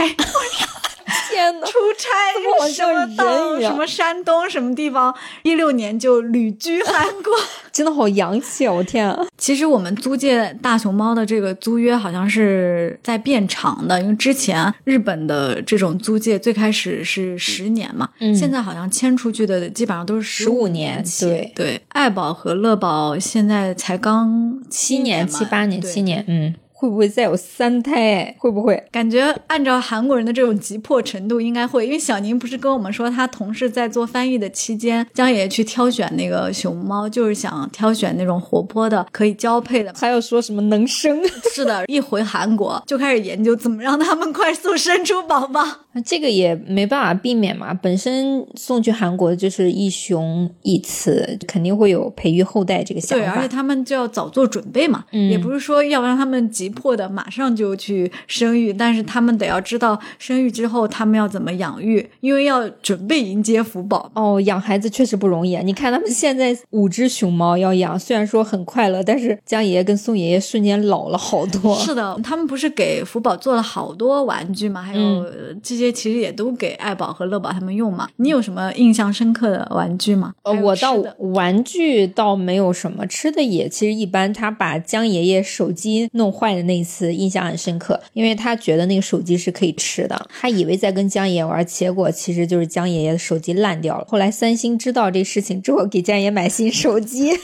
天呐，出差什么到什么山东什么地方，一六年就旅居韩国，真的好洋气啊！我天啊！其实我们租借大熊猫的这个租约好像是在变长的，因为之前日本的这种租借最开始是十年嘛，现在好像签出去的基本上都是十五年起。对对，爱宝和乐宝现在才刚七年、七八年、七年，嗯。会不会再有三胎？会不会？感觉按照韩国人的这种急迫程度，应该会。因为小宁不是跟我们说，他同事在做翻译的期间，江爷爷去挑选那个熊猫，就是想挑选那种活泼的、可以交配的。还有说什么能生？是的，一回韩国就开始研究怎么让他们快速生出宝宝。这个也没办法避免嘛，本身送去韩国就是一雄一雌，肯定会有培育后代这个想法。对，而且他们就要早做准备嘛，也不是说要让他们急迫的马上就去生育，但是他们得要知道生育之后他们要怎么养育，因为要准备迎接福宝。哦，养孩子确实不容易啊！你看他们现在五只熊猫要养，虽然说很快乐，但是江爷爷跟宋爷爷瞬间老了好多。是的，他们不是给福宝做了好多玩具嘛，还有这些。其实也都给爱宝和乐宝他们用嘛。你有什么印象深刻的玩具吗？呃，我倒玩具倒没有什么，吃的也其实一般。他把江爷爷手机弄坏的那一次印象很深刻，因为他觉得那个手机是可以吃的，他以为在跟江爷爷玩，结果其实就是江爷爷的手机烂掉了。后来三星知道这事情之后，给江爷爷买新手机。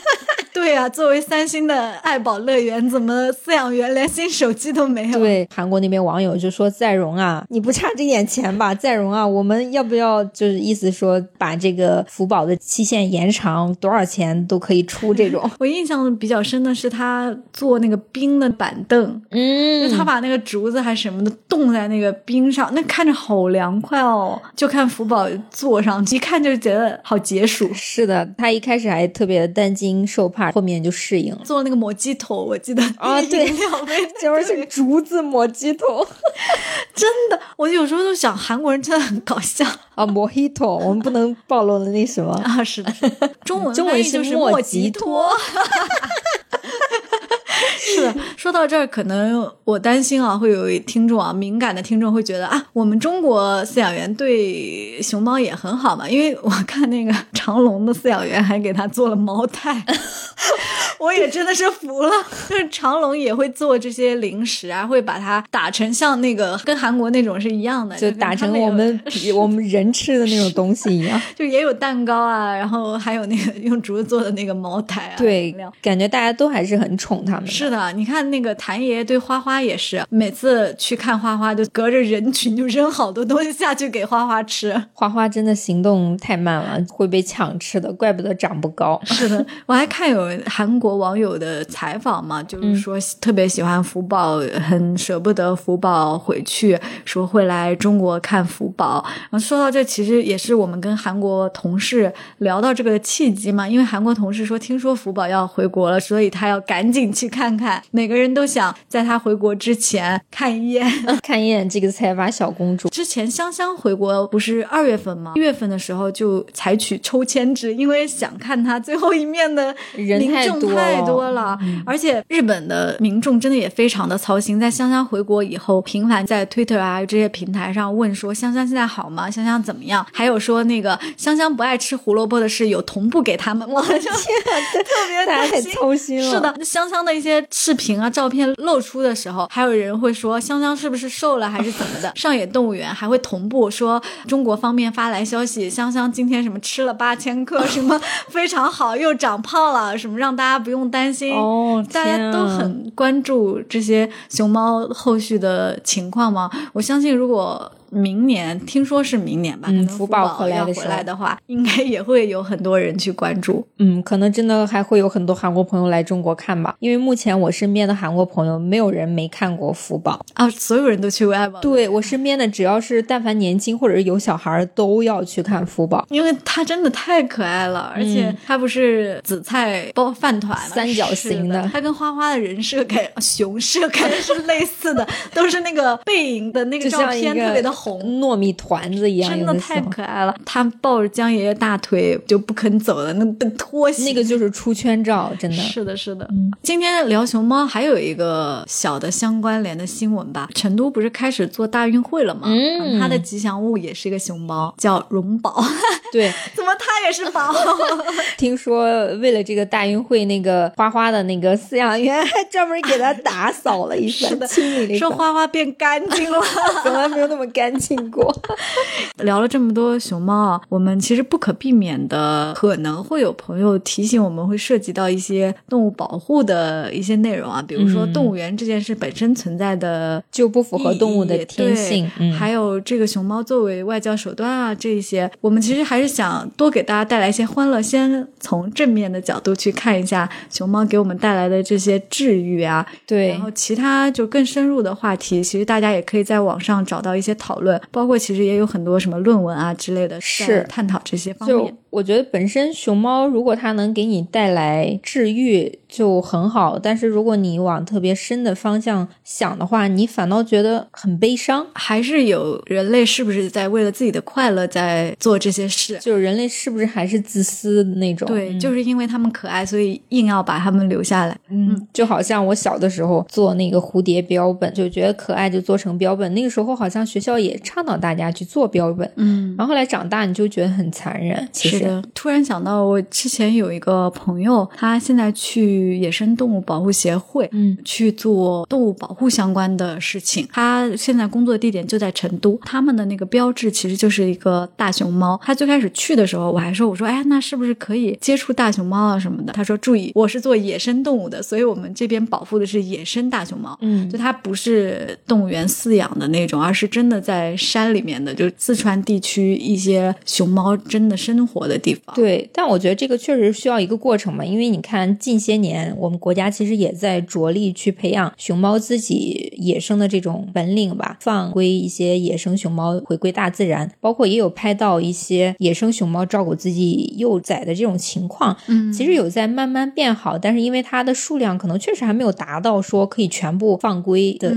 对啊，作为三星的爱宝乐园，怎么饲养员连新手机都没有？对，韩国那边网友就说：“在荣啊，你不差这点钱吧？在荣啊，我们要不要就是意思说把这个福宝的期限延长，多少钱都可以出这种。”我印象比较深的是他做那个冰的板凳，嗯，就他把那个竹子还什么的冻在那个冰上，那看着好凉快哦。就看福宝坐上去，一看就觉得好解暑。是的，他一开始还特别的担惊受怕。后面就适应了，做那个抹鸡头，我记得啊，对，就是竹子抹鸡头，真的，我有时候就想，韩国人真的很搞笑 啊。抹鸡头，我们不能暴露了那什么啊？是的，中文中文是莫吉托。是的说到这儿，可能我担心啊，会有听众啊，敏感的听众会觉得啊，我们中国饲养员对熊猫也很好嘛，因为我看那个长隆的饲养员还给他做了毛胎。我也真的是服了，就是长隆也会做这些零食啊，会把它打成像那个跟韩国那种是一样的，就打成我们 我们人吃的那种东西一样，就也有蛋糕啊，然后还有那个用竹子做的那个茅台啊，对，感觉大家都还是很宠他们。是的，你看那个谭爷爷对花花也是，每次去看花花就隔着人群就扔好多东西下去给花花吃。花花真的行动太慢了，会被抢吃的，怪不得长不高。是的，我还看有韩国。网友的采访嘛，就是说特别喜欢福宝，很舍不得福宝回去，说会来中国看福宝。然后说到这，其实也是我们跟韩国同事聊到这个契机嘛，因为韩国同事说听说福宝要回国了，所以他要赶紧去看看。每个人都想在他回国之前看一眼，看一眼这个财阀小公主。之前香香回国不是二月份吗？一月份的时候就采取抽签制，因为想看他最后一面的人太多。太多了。而且日本的民众真的也非常的操心，在香香回国以后，频繁在 Twitter 啊这些平台上问说香香现在好吗？香香怎么样？还有说那个香香不爱吃胡萝卜的事，有同步给他们吗？天啊，特别操心了。是的，香香的一些视频啊、照片露出的时候，还有人会说香香是不是瘦了还是怎么的？上野动物园还会同步说中国方面发来消息，香香今天什么吃了八千克，什么 非常好，又长胖了，什么让大家不用担心。哦，大家都很关注这些熊猫后续的情况吗？我相信如果。明年听说是明年吧，嗯，福宝回来回来的话，应该也会有很多人去关注。嗯，可能真的还会有很多韩国朋友来中国看吧，因为目前我身边的韩国朋友没有人没看过福宝啊，所有人都去爱宝。对我身边的只要是但凡年轻或者是有小孩，都要去看福宝，因为它真的太可爱了，而且它不是紫菜包饭团三角形的，它跟花花的人设感、熊设感是类似的，都是那个背影的那个照片特别的。红糯米团子一样，真的太可爱了。他抱着江爷爷大腿就不肯走了，那那拖鞋，那个就是出圈照，真的是的，是的。今天聊熊猫还有一个小的相关联的新闻吧。成都不是开始做大运会了吗？嗯，它的吉祥物也是一个熊猫，叫荣宝。对，怎么它也是宝？听说为了这个大运会，那个花花的那个饲养员还 专门给它打扫了一番，清理了，说花花变干净了，从来没有那么干。经过。聊了这么多熊猫啊，我们其实不可避免的可能会有朋友提醒我们，会涉及到一些动物保护的一些内容啊，比如说动物园这件事本身存在的就不符合动物的天性，还有这个熊猫作为外交手段啊，这一些我们其实还是想多给大家带来一些欢乐，先从正面的角度去看一下熊猫给我们带来的这些治愈啊，对，然后其他就更深入的话题，其实大家也可以在网上找到一些讨。论包括其实也有很多什么论文啊之类的，是探讨这些方面。我觉得本身熊猫如果它能给你带来治愈就很好，但是如果你往特别深的方向想的话，你反倒觉得很悲伤。还是有人类是不是在为了自己的快乐在做这些事？就是人类是不是还是自私的那种？对，就是因为他们可爱，所以硬要把他们留下来。嗯，就好像我小的时候做那个蝴蝶标本，就觉得可爱就做成标本。那个时候好像学校也倡导大家去做标本。嗯，然后后来长大你就觉得很残忍。其实。突然想到，我之前有一个朋友，他现在去野生动物保护协会，嗯，去做动物保护相关的事情。他现在工作地点就在成都，他们的那个标志其实就是一个大熊猫。他最开始去的时候，我还说，我说，哎，那是不是可以接触大熊猫啊什么的？他说，注意，我是做野生动物的，所以我们这边保护的是野生大熊猫，嗯，就它不是动物园饲养的那种，而是真的在山里面的，就是四川地区一些熊猫真的生活的地方。对，但我觉得这个确实需要一个过程嘛，因为你看近些年我们国家其实也在着力去培养熊猫自己野生的这种本领吧，放归一些野生熊猫回归大自然，包括也有拍到一些野生熊猫照顾自己幼崽的这种情况，嗯，其实有在慢慢变好，但是因为它的数量可能确实还没有达到说可以全部放归的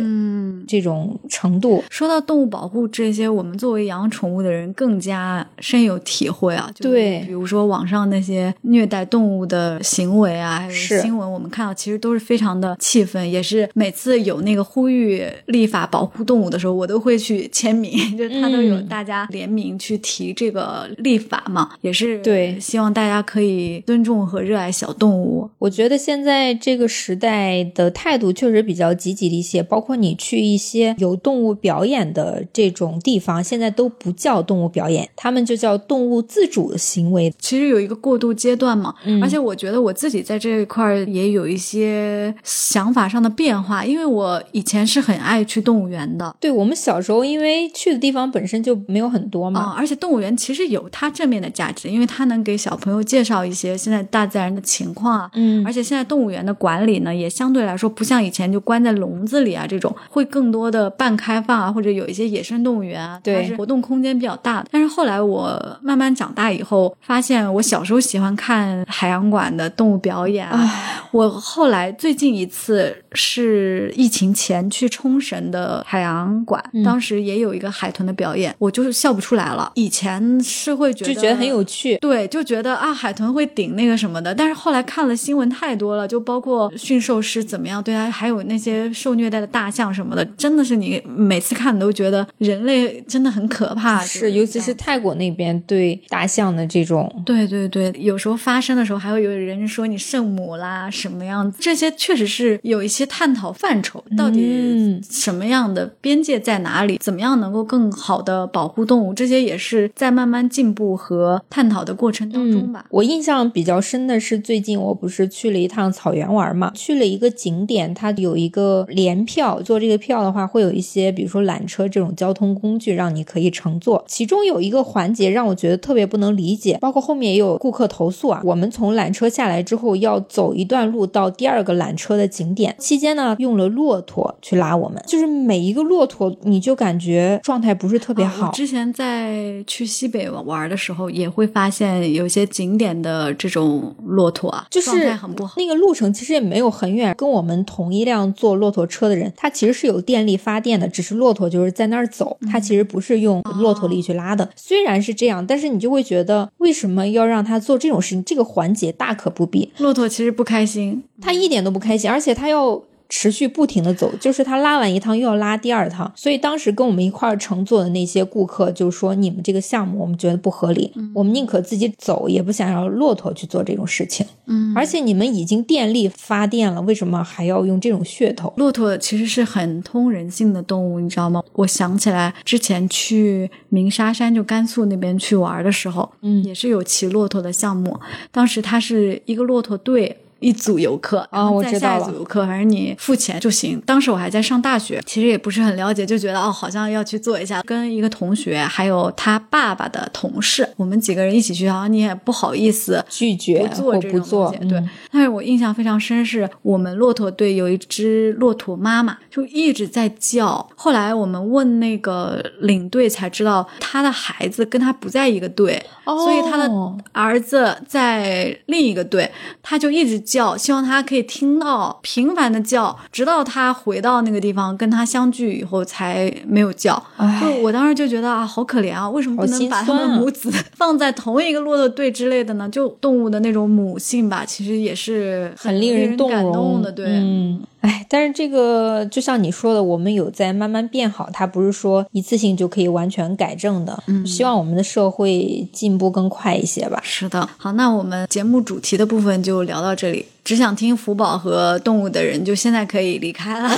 这种程度。说到动物保护这些，我们作为养宠物的人更加深有体会啊，对，比如。说网上那些虐待动物的行为啊，还有新闻，我们看到其实都是非常的气愤，也是每次有那个呼吁立法保护动物的时候，我都会去签名，就他都有大家联名去提这个立法嘛，也是对，希望大家可以尊重和热爱小动物。我觉得现在这个时代的态度确实比较积极一些，包括你去一些有动物表演的这种地方，现在都不叫动物表演，他们就叫动物自主行为。其实有一个过渡阶段嘛，嗯，而且我觉得我自己在这一块也有一些想法上的变化，因为我以前是很爱去动物园的。对我们小时候，因为去的地方本身就没有很多嘛，而且动物园其实有它正面的价值，因为它能给小朋友介绍一些现在大自然的情况啊，嗯，而且现在动物园的管理呢，也相对来说不像以前就关在笼子里啊这种，会更多的半开放啊，或者有一些野生动物园啊，对，活动空间比较大。但是后来我慢慢长大以后，发现。我小时候喜欢看海洋馆的动物表演啊，我后来最近一次是疫情前去冲绳的海洋馆，当时也有一个海豚的表演，我就是笑不出来了。以前是会觉得就觉得很有趣，对，就觉得啊海豚会顶那个什么的。但是后来看了新闻太多了，就包括驯兽师怎么样对它，还有那些受虐待的大象什么的，真的是你每次看都觉得人类真的很可怕。是，尤其是泰国那边对大象的这种，对对对，有时候发生的时候还会有人说你圣母啦什么样子，这些确实是有一些探讨范畴，到底什么样的边界在哪里，怎么样能够更好的保护动物，这些也是在慢慢进步和探讨的过程当中吧。我印象比较深的是最近我不是去了一趟草原玩嘛，去了一个景点，它有一个联票，做这个票的话会有一些，比如说缆车这种交通工具让你可以乘坐，其中有一个环节让我觉得特别不能理解，包括后面也有顾客投诉啊，我们从缆车下来之后要走一段路到第二个缆车的景点，期间呢用了骆驼去拉我们，就是每一个骆驼你就感觉状态不是特别好。之前在去西北玩的时候也会发现有些景点的这种骆驼啊，就是状态很不好。那个路程其实也没有很远，跟我们同一辆坐骆驼车的人，他其实是有电力发电的，只是骆驼就是在那儿走，他其实不是用骆驼力去拉的。虽然是这样，但是你就会觉得为什么要让他做这种事情？这个环节大可不必。骆驼其实不开心，他一点都不开心，而且他要。持续不停的走，就是他拉完一趟又要拉第二趟，所以当时跟我们一块儿乘坐的那些顾客就说：“你们这个项目我们觉得不合理，我们宁可自己走，也不想要骆驼去做这种事情。”嗯，而且你们已经电力发电了，为什么还要用这种噱头？骆驼其实是很通人性的动物，你知道吗？我想起来之前去鸣沙山，就甘肃那边去玩的时候，嗯，也是有骑骆驼的项目，当时它是一个骆驼队。一组游客啊，我知道了。一组游客，反正你付钱就行。当时我还在上大学，其实也不是很了解，就觉得哦，好像要去做一下。跟一个同学，还有他爸爸的同事，我们几个人一起去，好像你也不好意思拒绝不做这种东西。对，但是我印象非常深，是我们骆驼队有一只骆驼妈妈就一直在叫。后来我们问那个领队才知道，他的孩子跟他不在一个队，所以他的儿子在另一个队，他就一直。叫，希望他可以听到频繁的叫，直到他回到那个地方跟他相聚以后才没有叫。就我当时就觉得啊，好可怜啊，为什么不能把他们母子放在同一个骆驼队之类的呢？就动物的那种母性吧，其实也是很令人感动的。对，嗯。哎，但是这个就像你说的，我们有在慢慢变好，它不是说一次性就可以完全改正的。嗯，希望我们的社会进步更快一些吧。是的，好，那我们节目主题的部分就聊到这里。只想听福宝和动物的人，就现在可以离开了，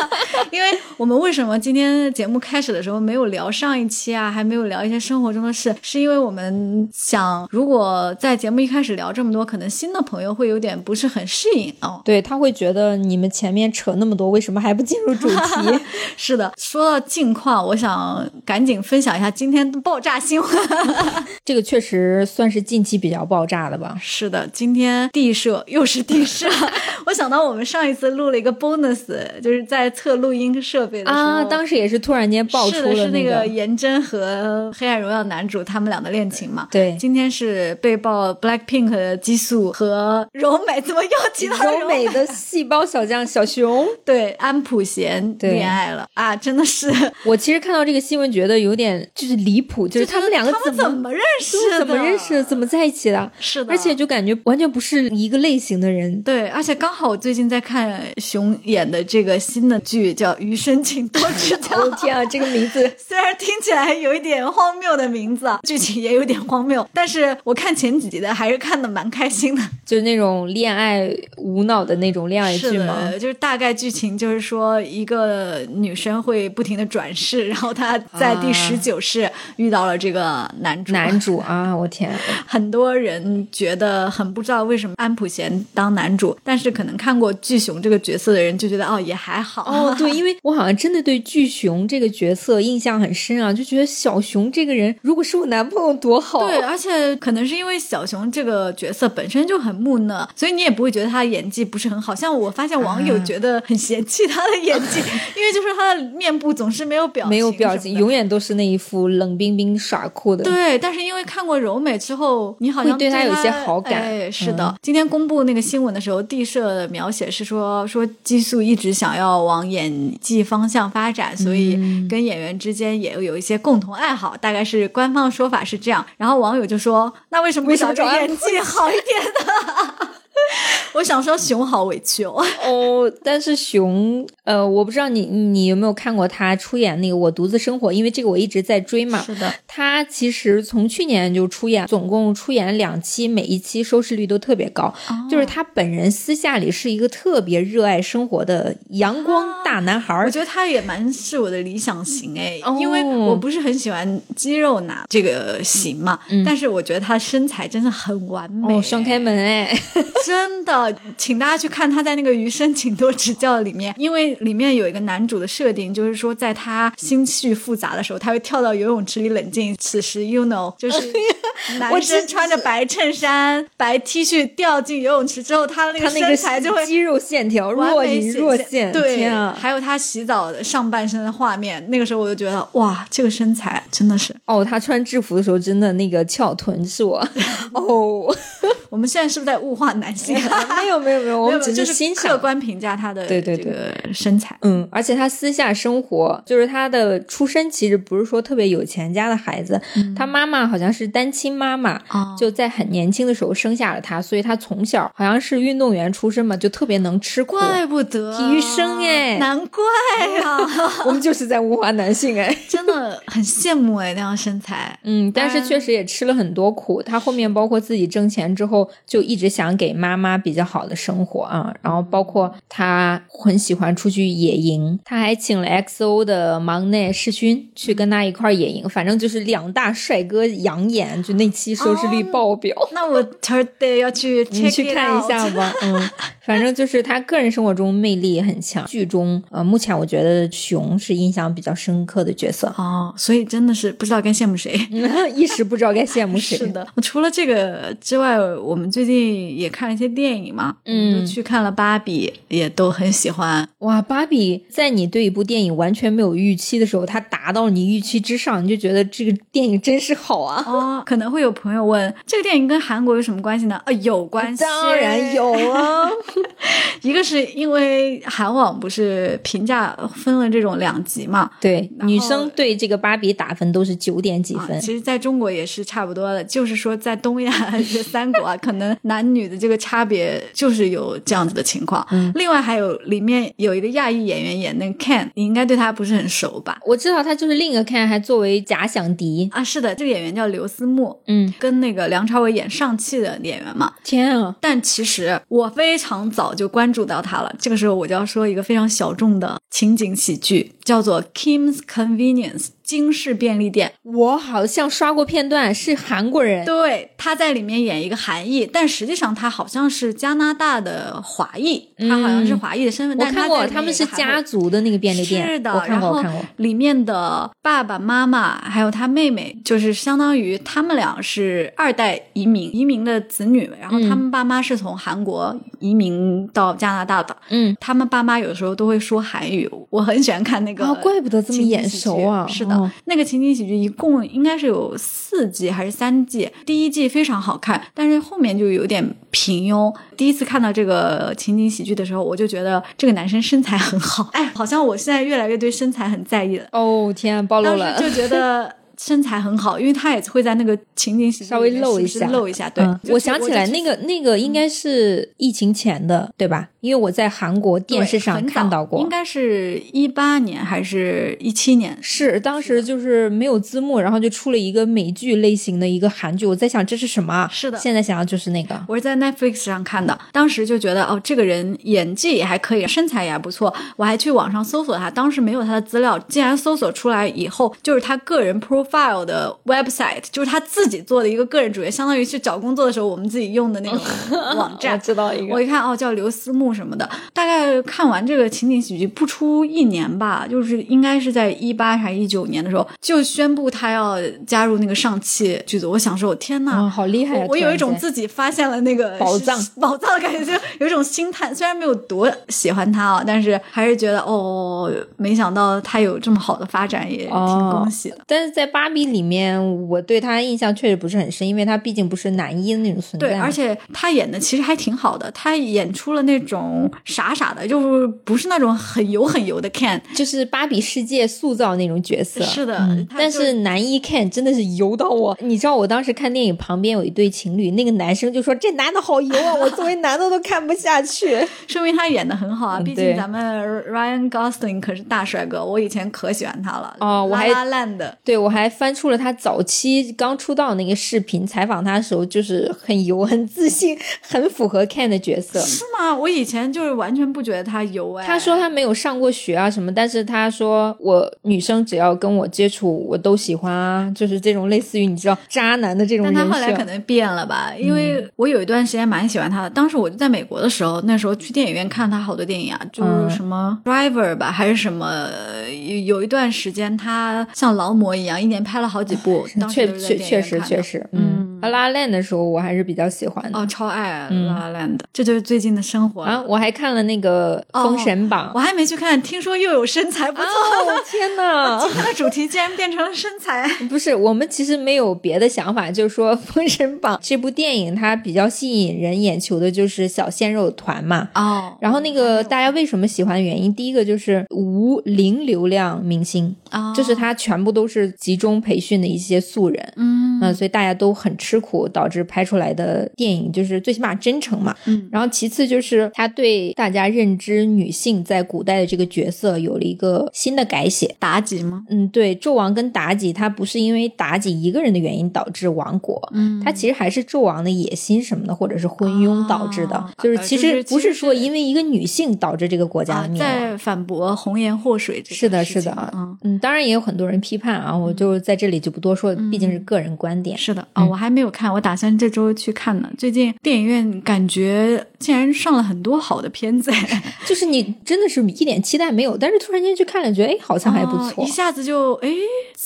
因为我们为什么今天节目开始的时候没有聊上一期啊，还没有聊一些生活中的事，是因为我们想，如果在节目一开始聊这么多，可能新的朋友会有点不是很适应哦。对他会觉得你们前面扯那么多，为什么还不进入主题？是的，说到近况，我想赶紧分享一下今天的爆炸新闻。这个确实算是近期比较爆炸的吧？是的，今天地社又是地。是啊，我想到我们上一次录了一个 bonus，就是在测录音设备的时候，啊，当时也是突然间爆出了那个颜真和《黑暗荣耀》男主他们俩的恋情嘛。对，今天是被曝 Black Pink 的激素和柔美怎么又提到柔美的细胞小将小熊？对，安普贤恋爱了啊！真的是，我其实看到这个新闻觉得有点就是离谱，就是他们两个怎么认识的？怎么认识？怎么在一起的？是的，而且就感觉完全不是一个类型的人。对，而且刚好我最近在看熊演的这个新的剧，叫《余生，请多指教》。天啊，这个名字 虽然听起来有一点荒谬的名字，剧情也有点荒谬，但是我看前几集的还是看的蛮开心的，就是那种恋爱无脑的那种恋爱剧吗？就是大概剧情就是说，一个女生会不停的转世，然后她在第十九世遇到了这个男主。男主啊，我天！很多人觉得很不知道为什么安普贤当。男主，但是可能看过巨熊这个角色的人就觉得哦也还好哦，对，因为我好像真的对巨熊这个角色印象很深啊，就觉得小熊这个人如果是我男朋友多好。对，而且可能是因为小熊这个角色本身就很木讷，所以你也不会觉得他的演技不是很好。像我发现网友觉得很嫌弃他的演技，因为就是他的面部总是没有表情，没有表情，永远都是那一副冷冰冰耍酷的。对，但是因为看过柔美之后，你好像对他有些好感。哎，是的，今天公布那个新闻的时候，地社的描写是说说激素一直想要往演技方向发展，所以跟演员之间也有一些共同爱好，大概是官方说法是这样。然后网友就说：“那为什么不找个演技好一点的？” 我想说熊好委屈哦。哦，但是熊，呃，我不知道你你有没有看过他出演那个《我独自生活》，因为这个我一直在追嘛。是的，他其实从去年就出演，总共出演两期，每一期收视率都特别高。就是他本人私下里是一个特别热爱生活的阳光大男孩。我觉得他也蛮是我的理想型哎，因为我不是很喜欢肌肉男这个型嘛，但是我觉得他身材真的很完美。哦，双开门哎。真的，请大家去看他在那个《余生，请多指教》里面，因为里面有一个男主的设定，就是说在他心绪复杂的时候，他会跳到游泳池里冷静。此时，you know，就是男生穿着白衬衫、白 T 恤掉进游泳池之后，他的那个身材就会肌肉线条若隐若现。对，还有他洗澡的上半身的画面，那个时候我就觉得哇，这个身材真的是哦，他穿制服的时候真的那个翘臀是我 哦。我们现在是不是在物化男性？没有没有没有，我们只是欣客观评价他的对对对身材。嗯，而且他私下生活，就是他的出身其实不是说特别有钱家的孩子，他妈妈好像是单亲妈妈，就在很年轻的时候生下了他，所以他从小好像是运动员出身嘛，就特别能吃苦。怪不得体育生哎，难怪啊，我们就是在物化男性哎，真的很羡慕哎那样身材。嗯，但是确实也吃了很多苦，他后面包括自己挣钱之后。就一直想给妈妈妈比较好的生活啊，然后包括他很喜欢出去野营，他还请了 XO 的忙内世勋去跟他一块野营，反正就是两大帅哥养眼，就那期收视率爆表。那我得要去 你去看一下吧，嗯，反正就是他个人生活中魅力很强。剧中呃，目前我觉得熊是印象比较深刻的角色哦，所以真的是不知道该羡慕谁，一时不知道该羡慕谁。是的，除了这个之外，我。我们最近也看了一些电影嘛，嗯，去看了《芭比》，也都很喜欢。哇，《芭比》在你对一部电影完全没有预期的时候，它达到你预期之上，你就觉得这个电影真是好啊！哦，可能会有朋友问，这个电影跟韩国有什么关系呢？啊，有关系，当然有啊。一个是因为韩网不是评价分了这种两级嘛？对，女生对这个《芭比》打分都是九点几分。其实，在中国也是差不多的，就是说在东亚这三国啊。可能男女的这个差别就是有这样子的情况。嗯，另外还有里面有一个亚裔演员演那个 Ken，你应该对他不是很熟吧？我知道他就是另一个 Ken，还作为假想敌啊。是的，这个演员叫刘思慕，嗯，跟那个梁朝伟演上汽的演员嘛。天啊！但其实我非常早就关注到他了。这个时候我就要说一个非常小众的情景喜剧，叫做 Kim's Convenience。金氏便利店，我好像刷过片段，是韩国人。对，他在里面演一个韩裔，但实际上他好像是加拿大的华裔，他好像是华裔的身份。我看过，他们是家族的那个便利店。是的，我看过，我看过。里面的爸爸妈妈还有他妹妹，就是相当于他们俩是二代移民，移民的子女。然后他们爸妈是从韩国移民到加拿大的。嗯，他们爸妈有时候都会说韩语。我很喜欢看那个，怪不得这么眼熟啊！是的。那个情景喜剧一共应该是有四季还是三季？第一季非常好看，但是后面就有点平庸。第一次看到这个情景喜剧的时候，我就觉得这个男生身材很好。哎，好像我现在越来越对身材很在意了。哦天，暴露了！就觉得。身材很好，因为他也会在那个情景稍微露一下，露一下。对，我想起来那个那个应该是疫情前的，对吧？因为我在韩国电视上看到过，应该是一八年还是一七年？是当时就是没有字幕，然后就出了一个美剧类型的一个韩剧。我在想这是什么？是的，现在想要就是那个。我是在 Netflix 上看的，当时就觉得哦，这个人演技也还可以，身材也还不错。我还去网上搜索他，当时没有他的资料，竟然搜索出来以后，就是他个人 profile。Profile 的 website，就是他自己做的一个个人主页，相当于去找工作的时候我们自己用的那种网站。我知道一个，我一看哦，叫刘思慕什么的。大概看完这个情景喜剧不出一年吧，就是应该是在一八还是一九年的时候，就宣布他要加入那个上汽剧组。我想说，我天呐，好厉害！我有一种自己发现了那个宝藏宝藏的感觉，就有一种心叹。虽然没有多喜欢他啊，但是还是觉得哦，没想到他有这么好的发展，也挺恭喜的。但是在芭比里面，我对他印象确实不是很深，因为他毕竟不是男一的那种存在。对，而且他演的其实还挺好的，他演出了那种傻傻的，就是不是那种很油很油的 Ken，就是芭比世界塑造那种角色。是的，但是男一 Ken 真的是油到我。你知道我当时看电影旁边有一对情侣，那个男生就说这男的好油啊，我作为男的都看不下去。说明他演的很好啊，毕竟咱们 Ryan Gosling 可是大帅哥，我以前可喜欢他了。哦，我还烂的，对我还翻出了他早期刚出道那个视频，采访他的时候就是很油、很自信、很符合 Ken 的角色。是吗？我以前就是完全不觉得他油哎。他说他没有上过学啊什么，但是他说我女生只要跟我接触，我都喜欢啊，就是这种类似于你知道渣男的这种。但他后来可能变了吧？因为我有一段时间蛮喜欢他的，当时我就在美国的时候，那时候去电影院看他好多电影啊，就是什么 Driver 吧，还是什么，有有一段时间他像劳模一样，一年拍了好几部。确确确实确实，嗯，拉拉链的时候我还是比较喜欢的。哦，超爱拉拉链的，这就是最近的生活啊！我还看了那个《封神榜》，我还没去看，听说又有身材不错。天呐，今天的主题竟然变成了身材。不是，我们其实没有别的想法，就是说《封神榜》这部电影它比较吸引人眼球的就是小鲜肉团嘛。哦，然后那个大家为什么喜欢的？原因第一个就是无零流量明星啊，就是他全部都是集中培训的一些素人，嗯，所以大家都很吃苦，导致拍出来的电影就是最起码真诚嘛。嗯，然后其次就是他对大家认知女性在古代的这个角色有了一个新的改写。妲己吗？嗯，对，纣王跟妲己，他不是因为妲己一个人的原因导致亡国，嗯，他其实还是纣王的野心什么的，或者是昏庸导致的，就是其实不是说因为一个女性导致这个国家灭亡。在反驳红颜祸水，是的，是的，嗯嗯，当然也有很多人批判啊，我就在这里就不多说，毕竟是个人观点。是的啊，我还没有看，我打算这周去看呢。最近电影院感觉竟然上了很多好的片子，就是你真的是一点期待没有，但是突然间去看了，觉得哎，好像还不错，一下子就哎，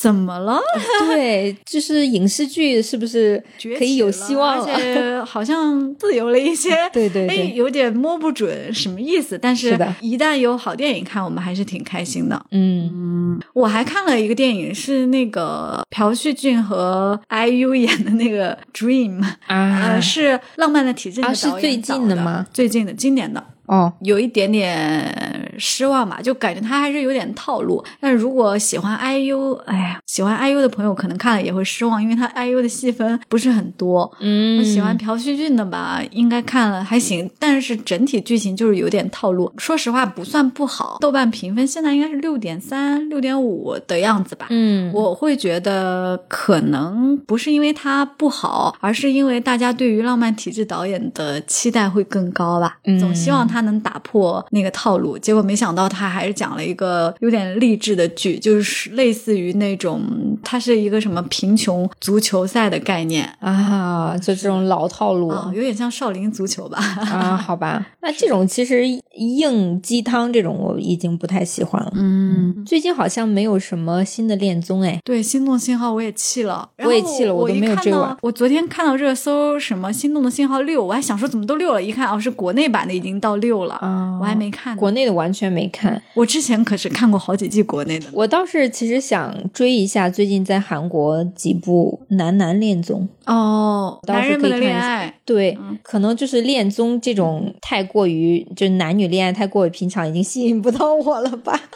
怎么了？对，就是影视剧是不是可以有希望？而且 好像自由了一些，对对对，有点摸不准什么意思。但是一旦有好电影看，我们还是挺开心的。嗯嗯，我还看了一个电影，是那个朴叙俊和 IU 演的那个《Dream》啊，是《浪漫的体质》的导演最近的吗？最近的，今年的。哦，有一点点失望吧，就感觉他还是有点套路。但是如果喜欢 IU，哎呀，喜欢 IU 的朋友可能看了也会失望，因为他 IU 的戏份不是很多。嗯，喜欢朴叙俊的吧，应该看了还行，但是整体剧情就是有点套路。说实话，不算不好。豆瓣评分现在应该是六点三、六点五的样子吧。嗯，我会觉得可能不是因为他不好，而是因为大家对于浪漫体质导演的期待会更高吧。嗯，总希望他。他能打破那个套路，结果没想到他还是讲了一个有点励志的剧，就是类似于那种，它是一个什么贫穷足球赛的概念啊，就这种老套路，有点像少林足球吧？啊，好吧，那这种其实硬鸡汤这种我已经不太喜欢了。嗯，最近好像没有什么新的恋综哎。对，心动信号我也弃了，我也弃了，我都没有追完。我昨天看到热搜什么心动的信号六，我还想说怎么都六了，一看哦是国内版的，已经到六。了啊，我还没看国内的，完全没看。我之前可是看过好几季国内的。我倒是其实想追一下最近在韩国几部男男恋综哦，男人们的恋爱。对，可能就是恋综这种太过于就是男女恋爱太过于平常，已经吸引不到我了吧。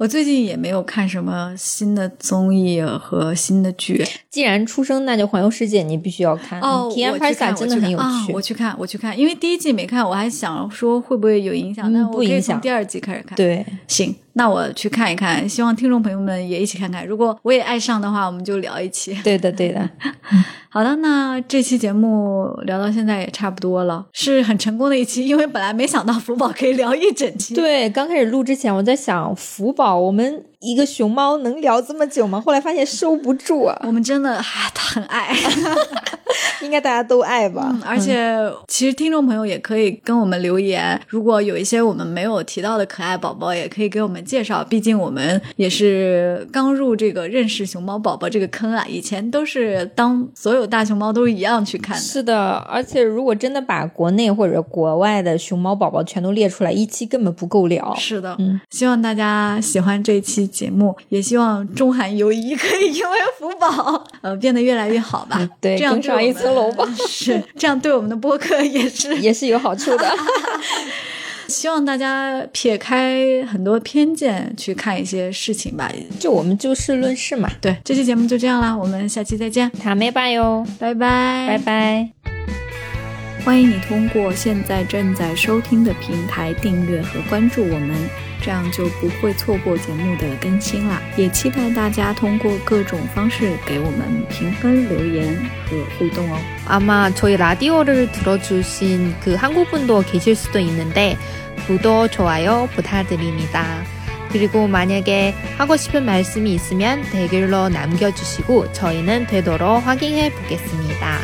我最近也没有看什么新的综艺和新的剧。既然出生，那就环游世界，你必须要看哦。体验拍萨真的很有趣，我去看，我去看。因为第一季没看，我还想说会不会有影响，但不影响。第二季开始看，对，行，那我去看一看。希望听众朋友们也一起看看。如果我也爱上的话，我们就聊一期。对的，对的。好的，那这期节目聊到现在也差不多了，是很成功的一期，因为本来没想到福宝可以聊一整期。对，刚开始录之前我在想，福宝我们一个熊猫能聊这么久吗？后来发现收不住啊。我们真的很爱，应该大家都爱吧。而且其实听众朋友也可以跟我们留言，如果有一些我们没有提到的可爱宝宝，也可以给我们介绍。毕竟我们也是刚入这个认识熊猫宝宝这个坑啊，以前都是当所有大熊猫都一样去看。是的，而且如果真的把国内或者国外的熊猫宝宝全都列出来，一期根本不够聊。是的，嗯，希望大家喜欢这一期节目，也希望中韩友谊可以因为福宝呃变得越来越好吧。对，这样更上一层楼吧。是，这样对我们的播客也是 也是有好处的。希望大家撇开很多偏见去看一些事情吧。就我们就事论事嘛。对，这期节目就这样啦，我们下期再见。塔梅拜哟，拜拜，拜拜。欢迎你通过现在正在收听的平台订阅和关注我们，这样就不会错过节目的更新啦。也期待大家通过各种方式给我们评分、留言和互动哦。아마저희라디오를들어주신그한국분도계실수도있는데 구독, 좋아요 부탁드립니다. 그리고 만약에 하고 싶은 말씀이 있으면 댓글로 남겨주시고 저희는 되도록 확인해 보겠습니다.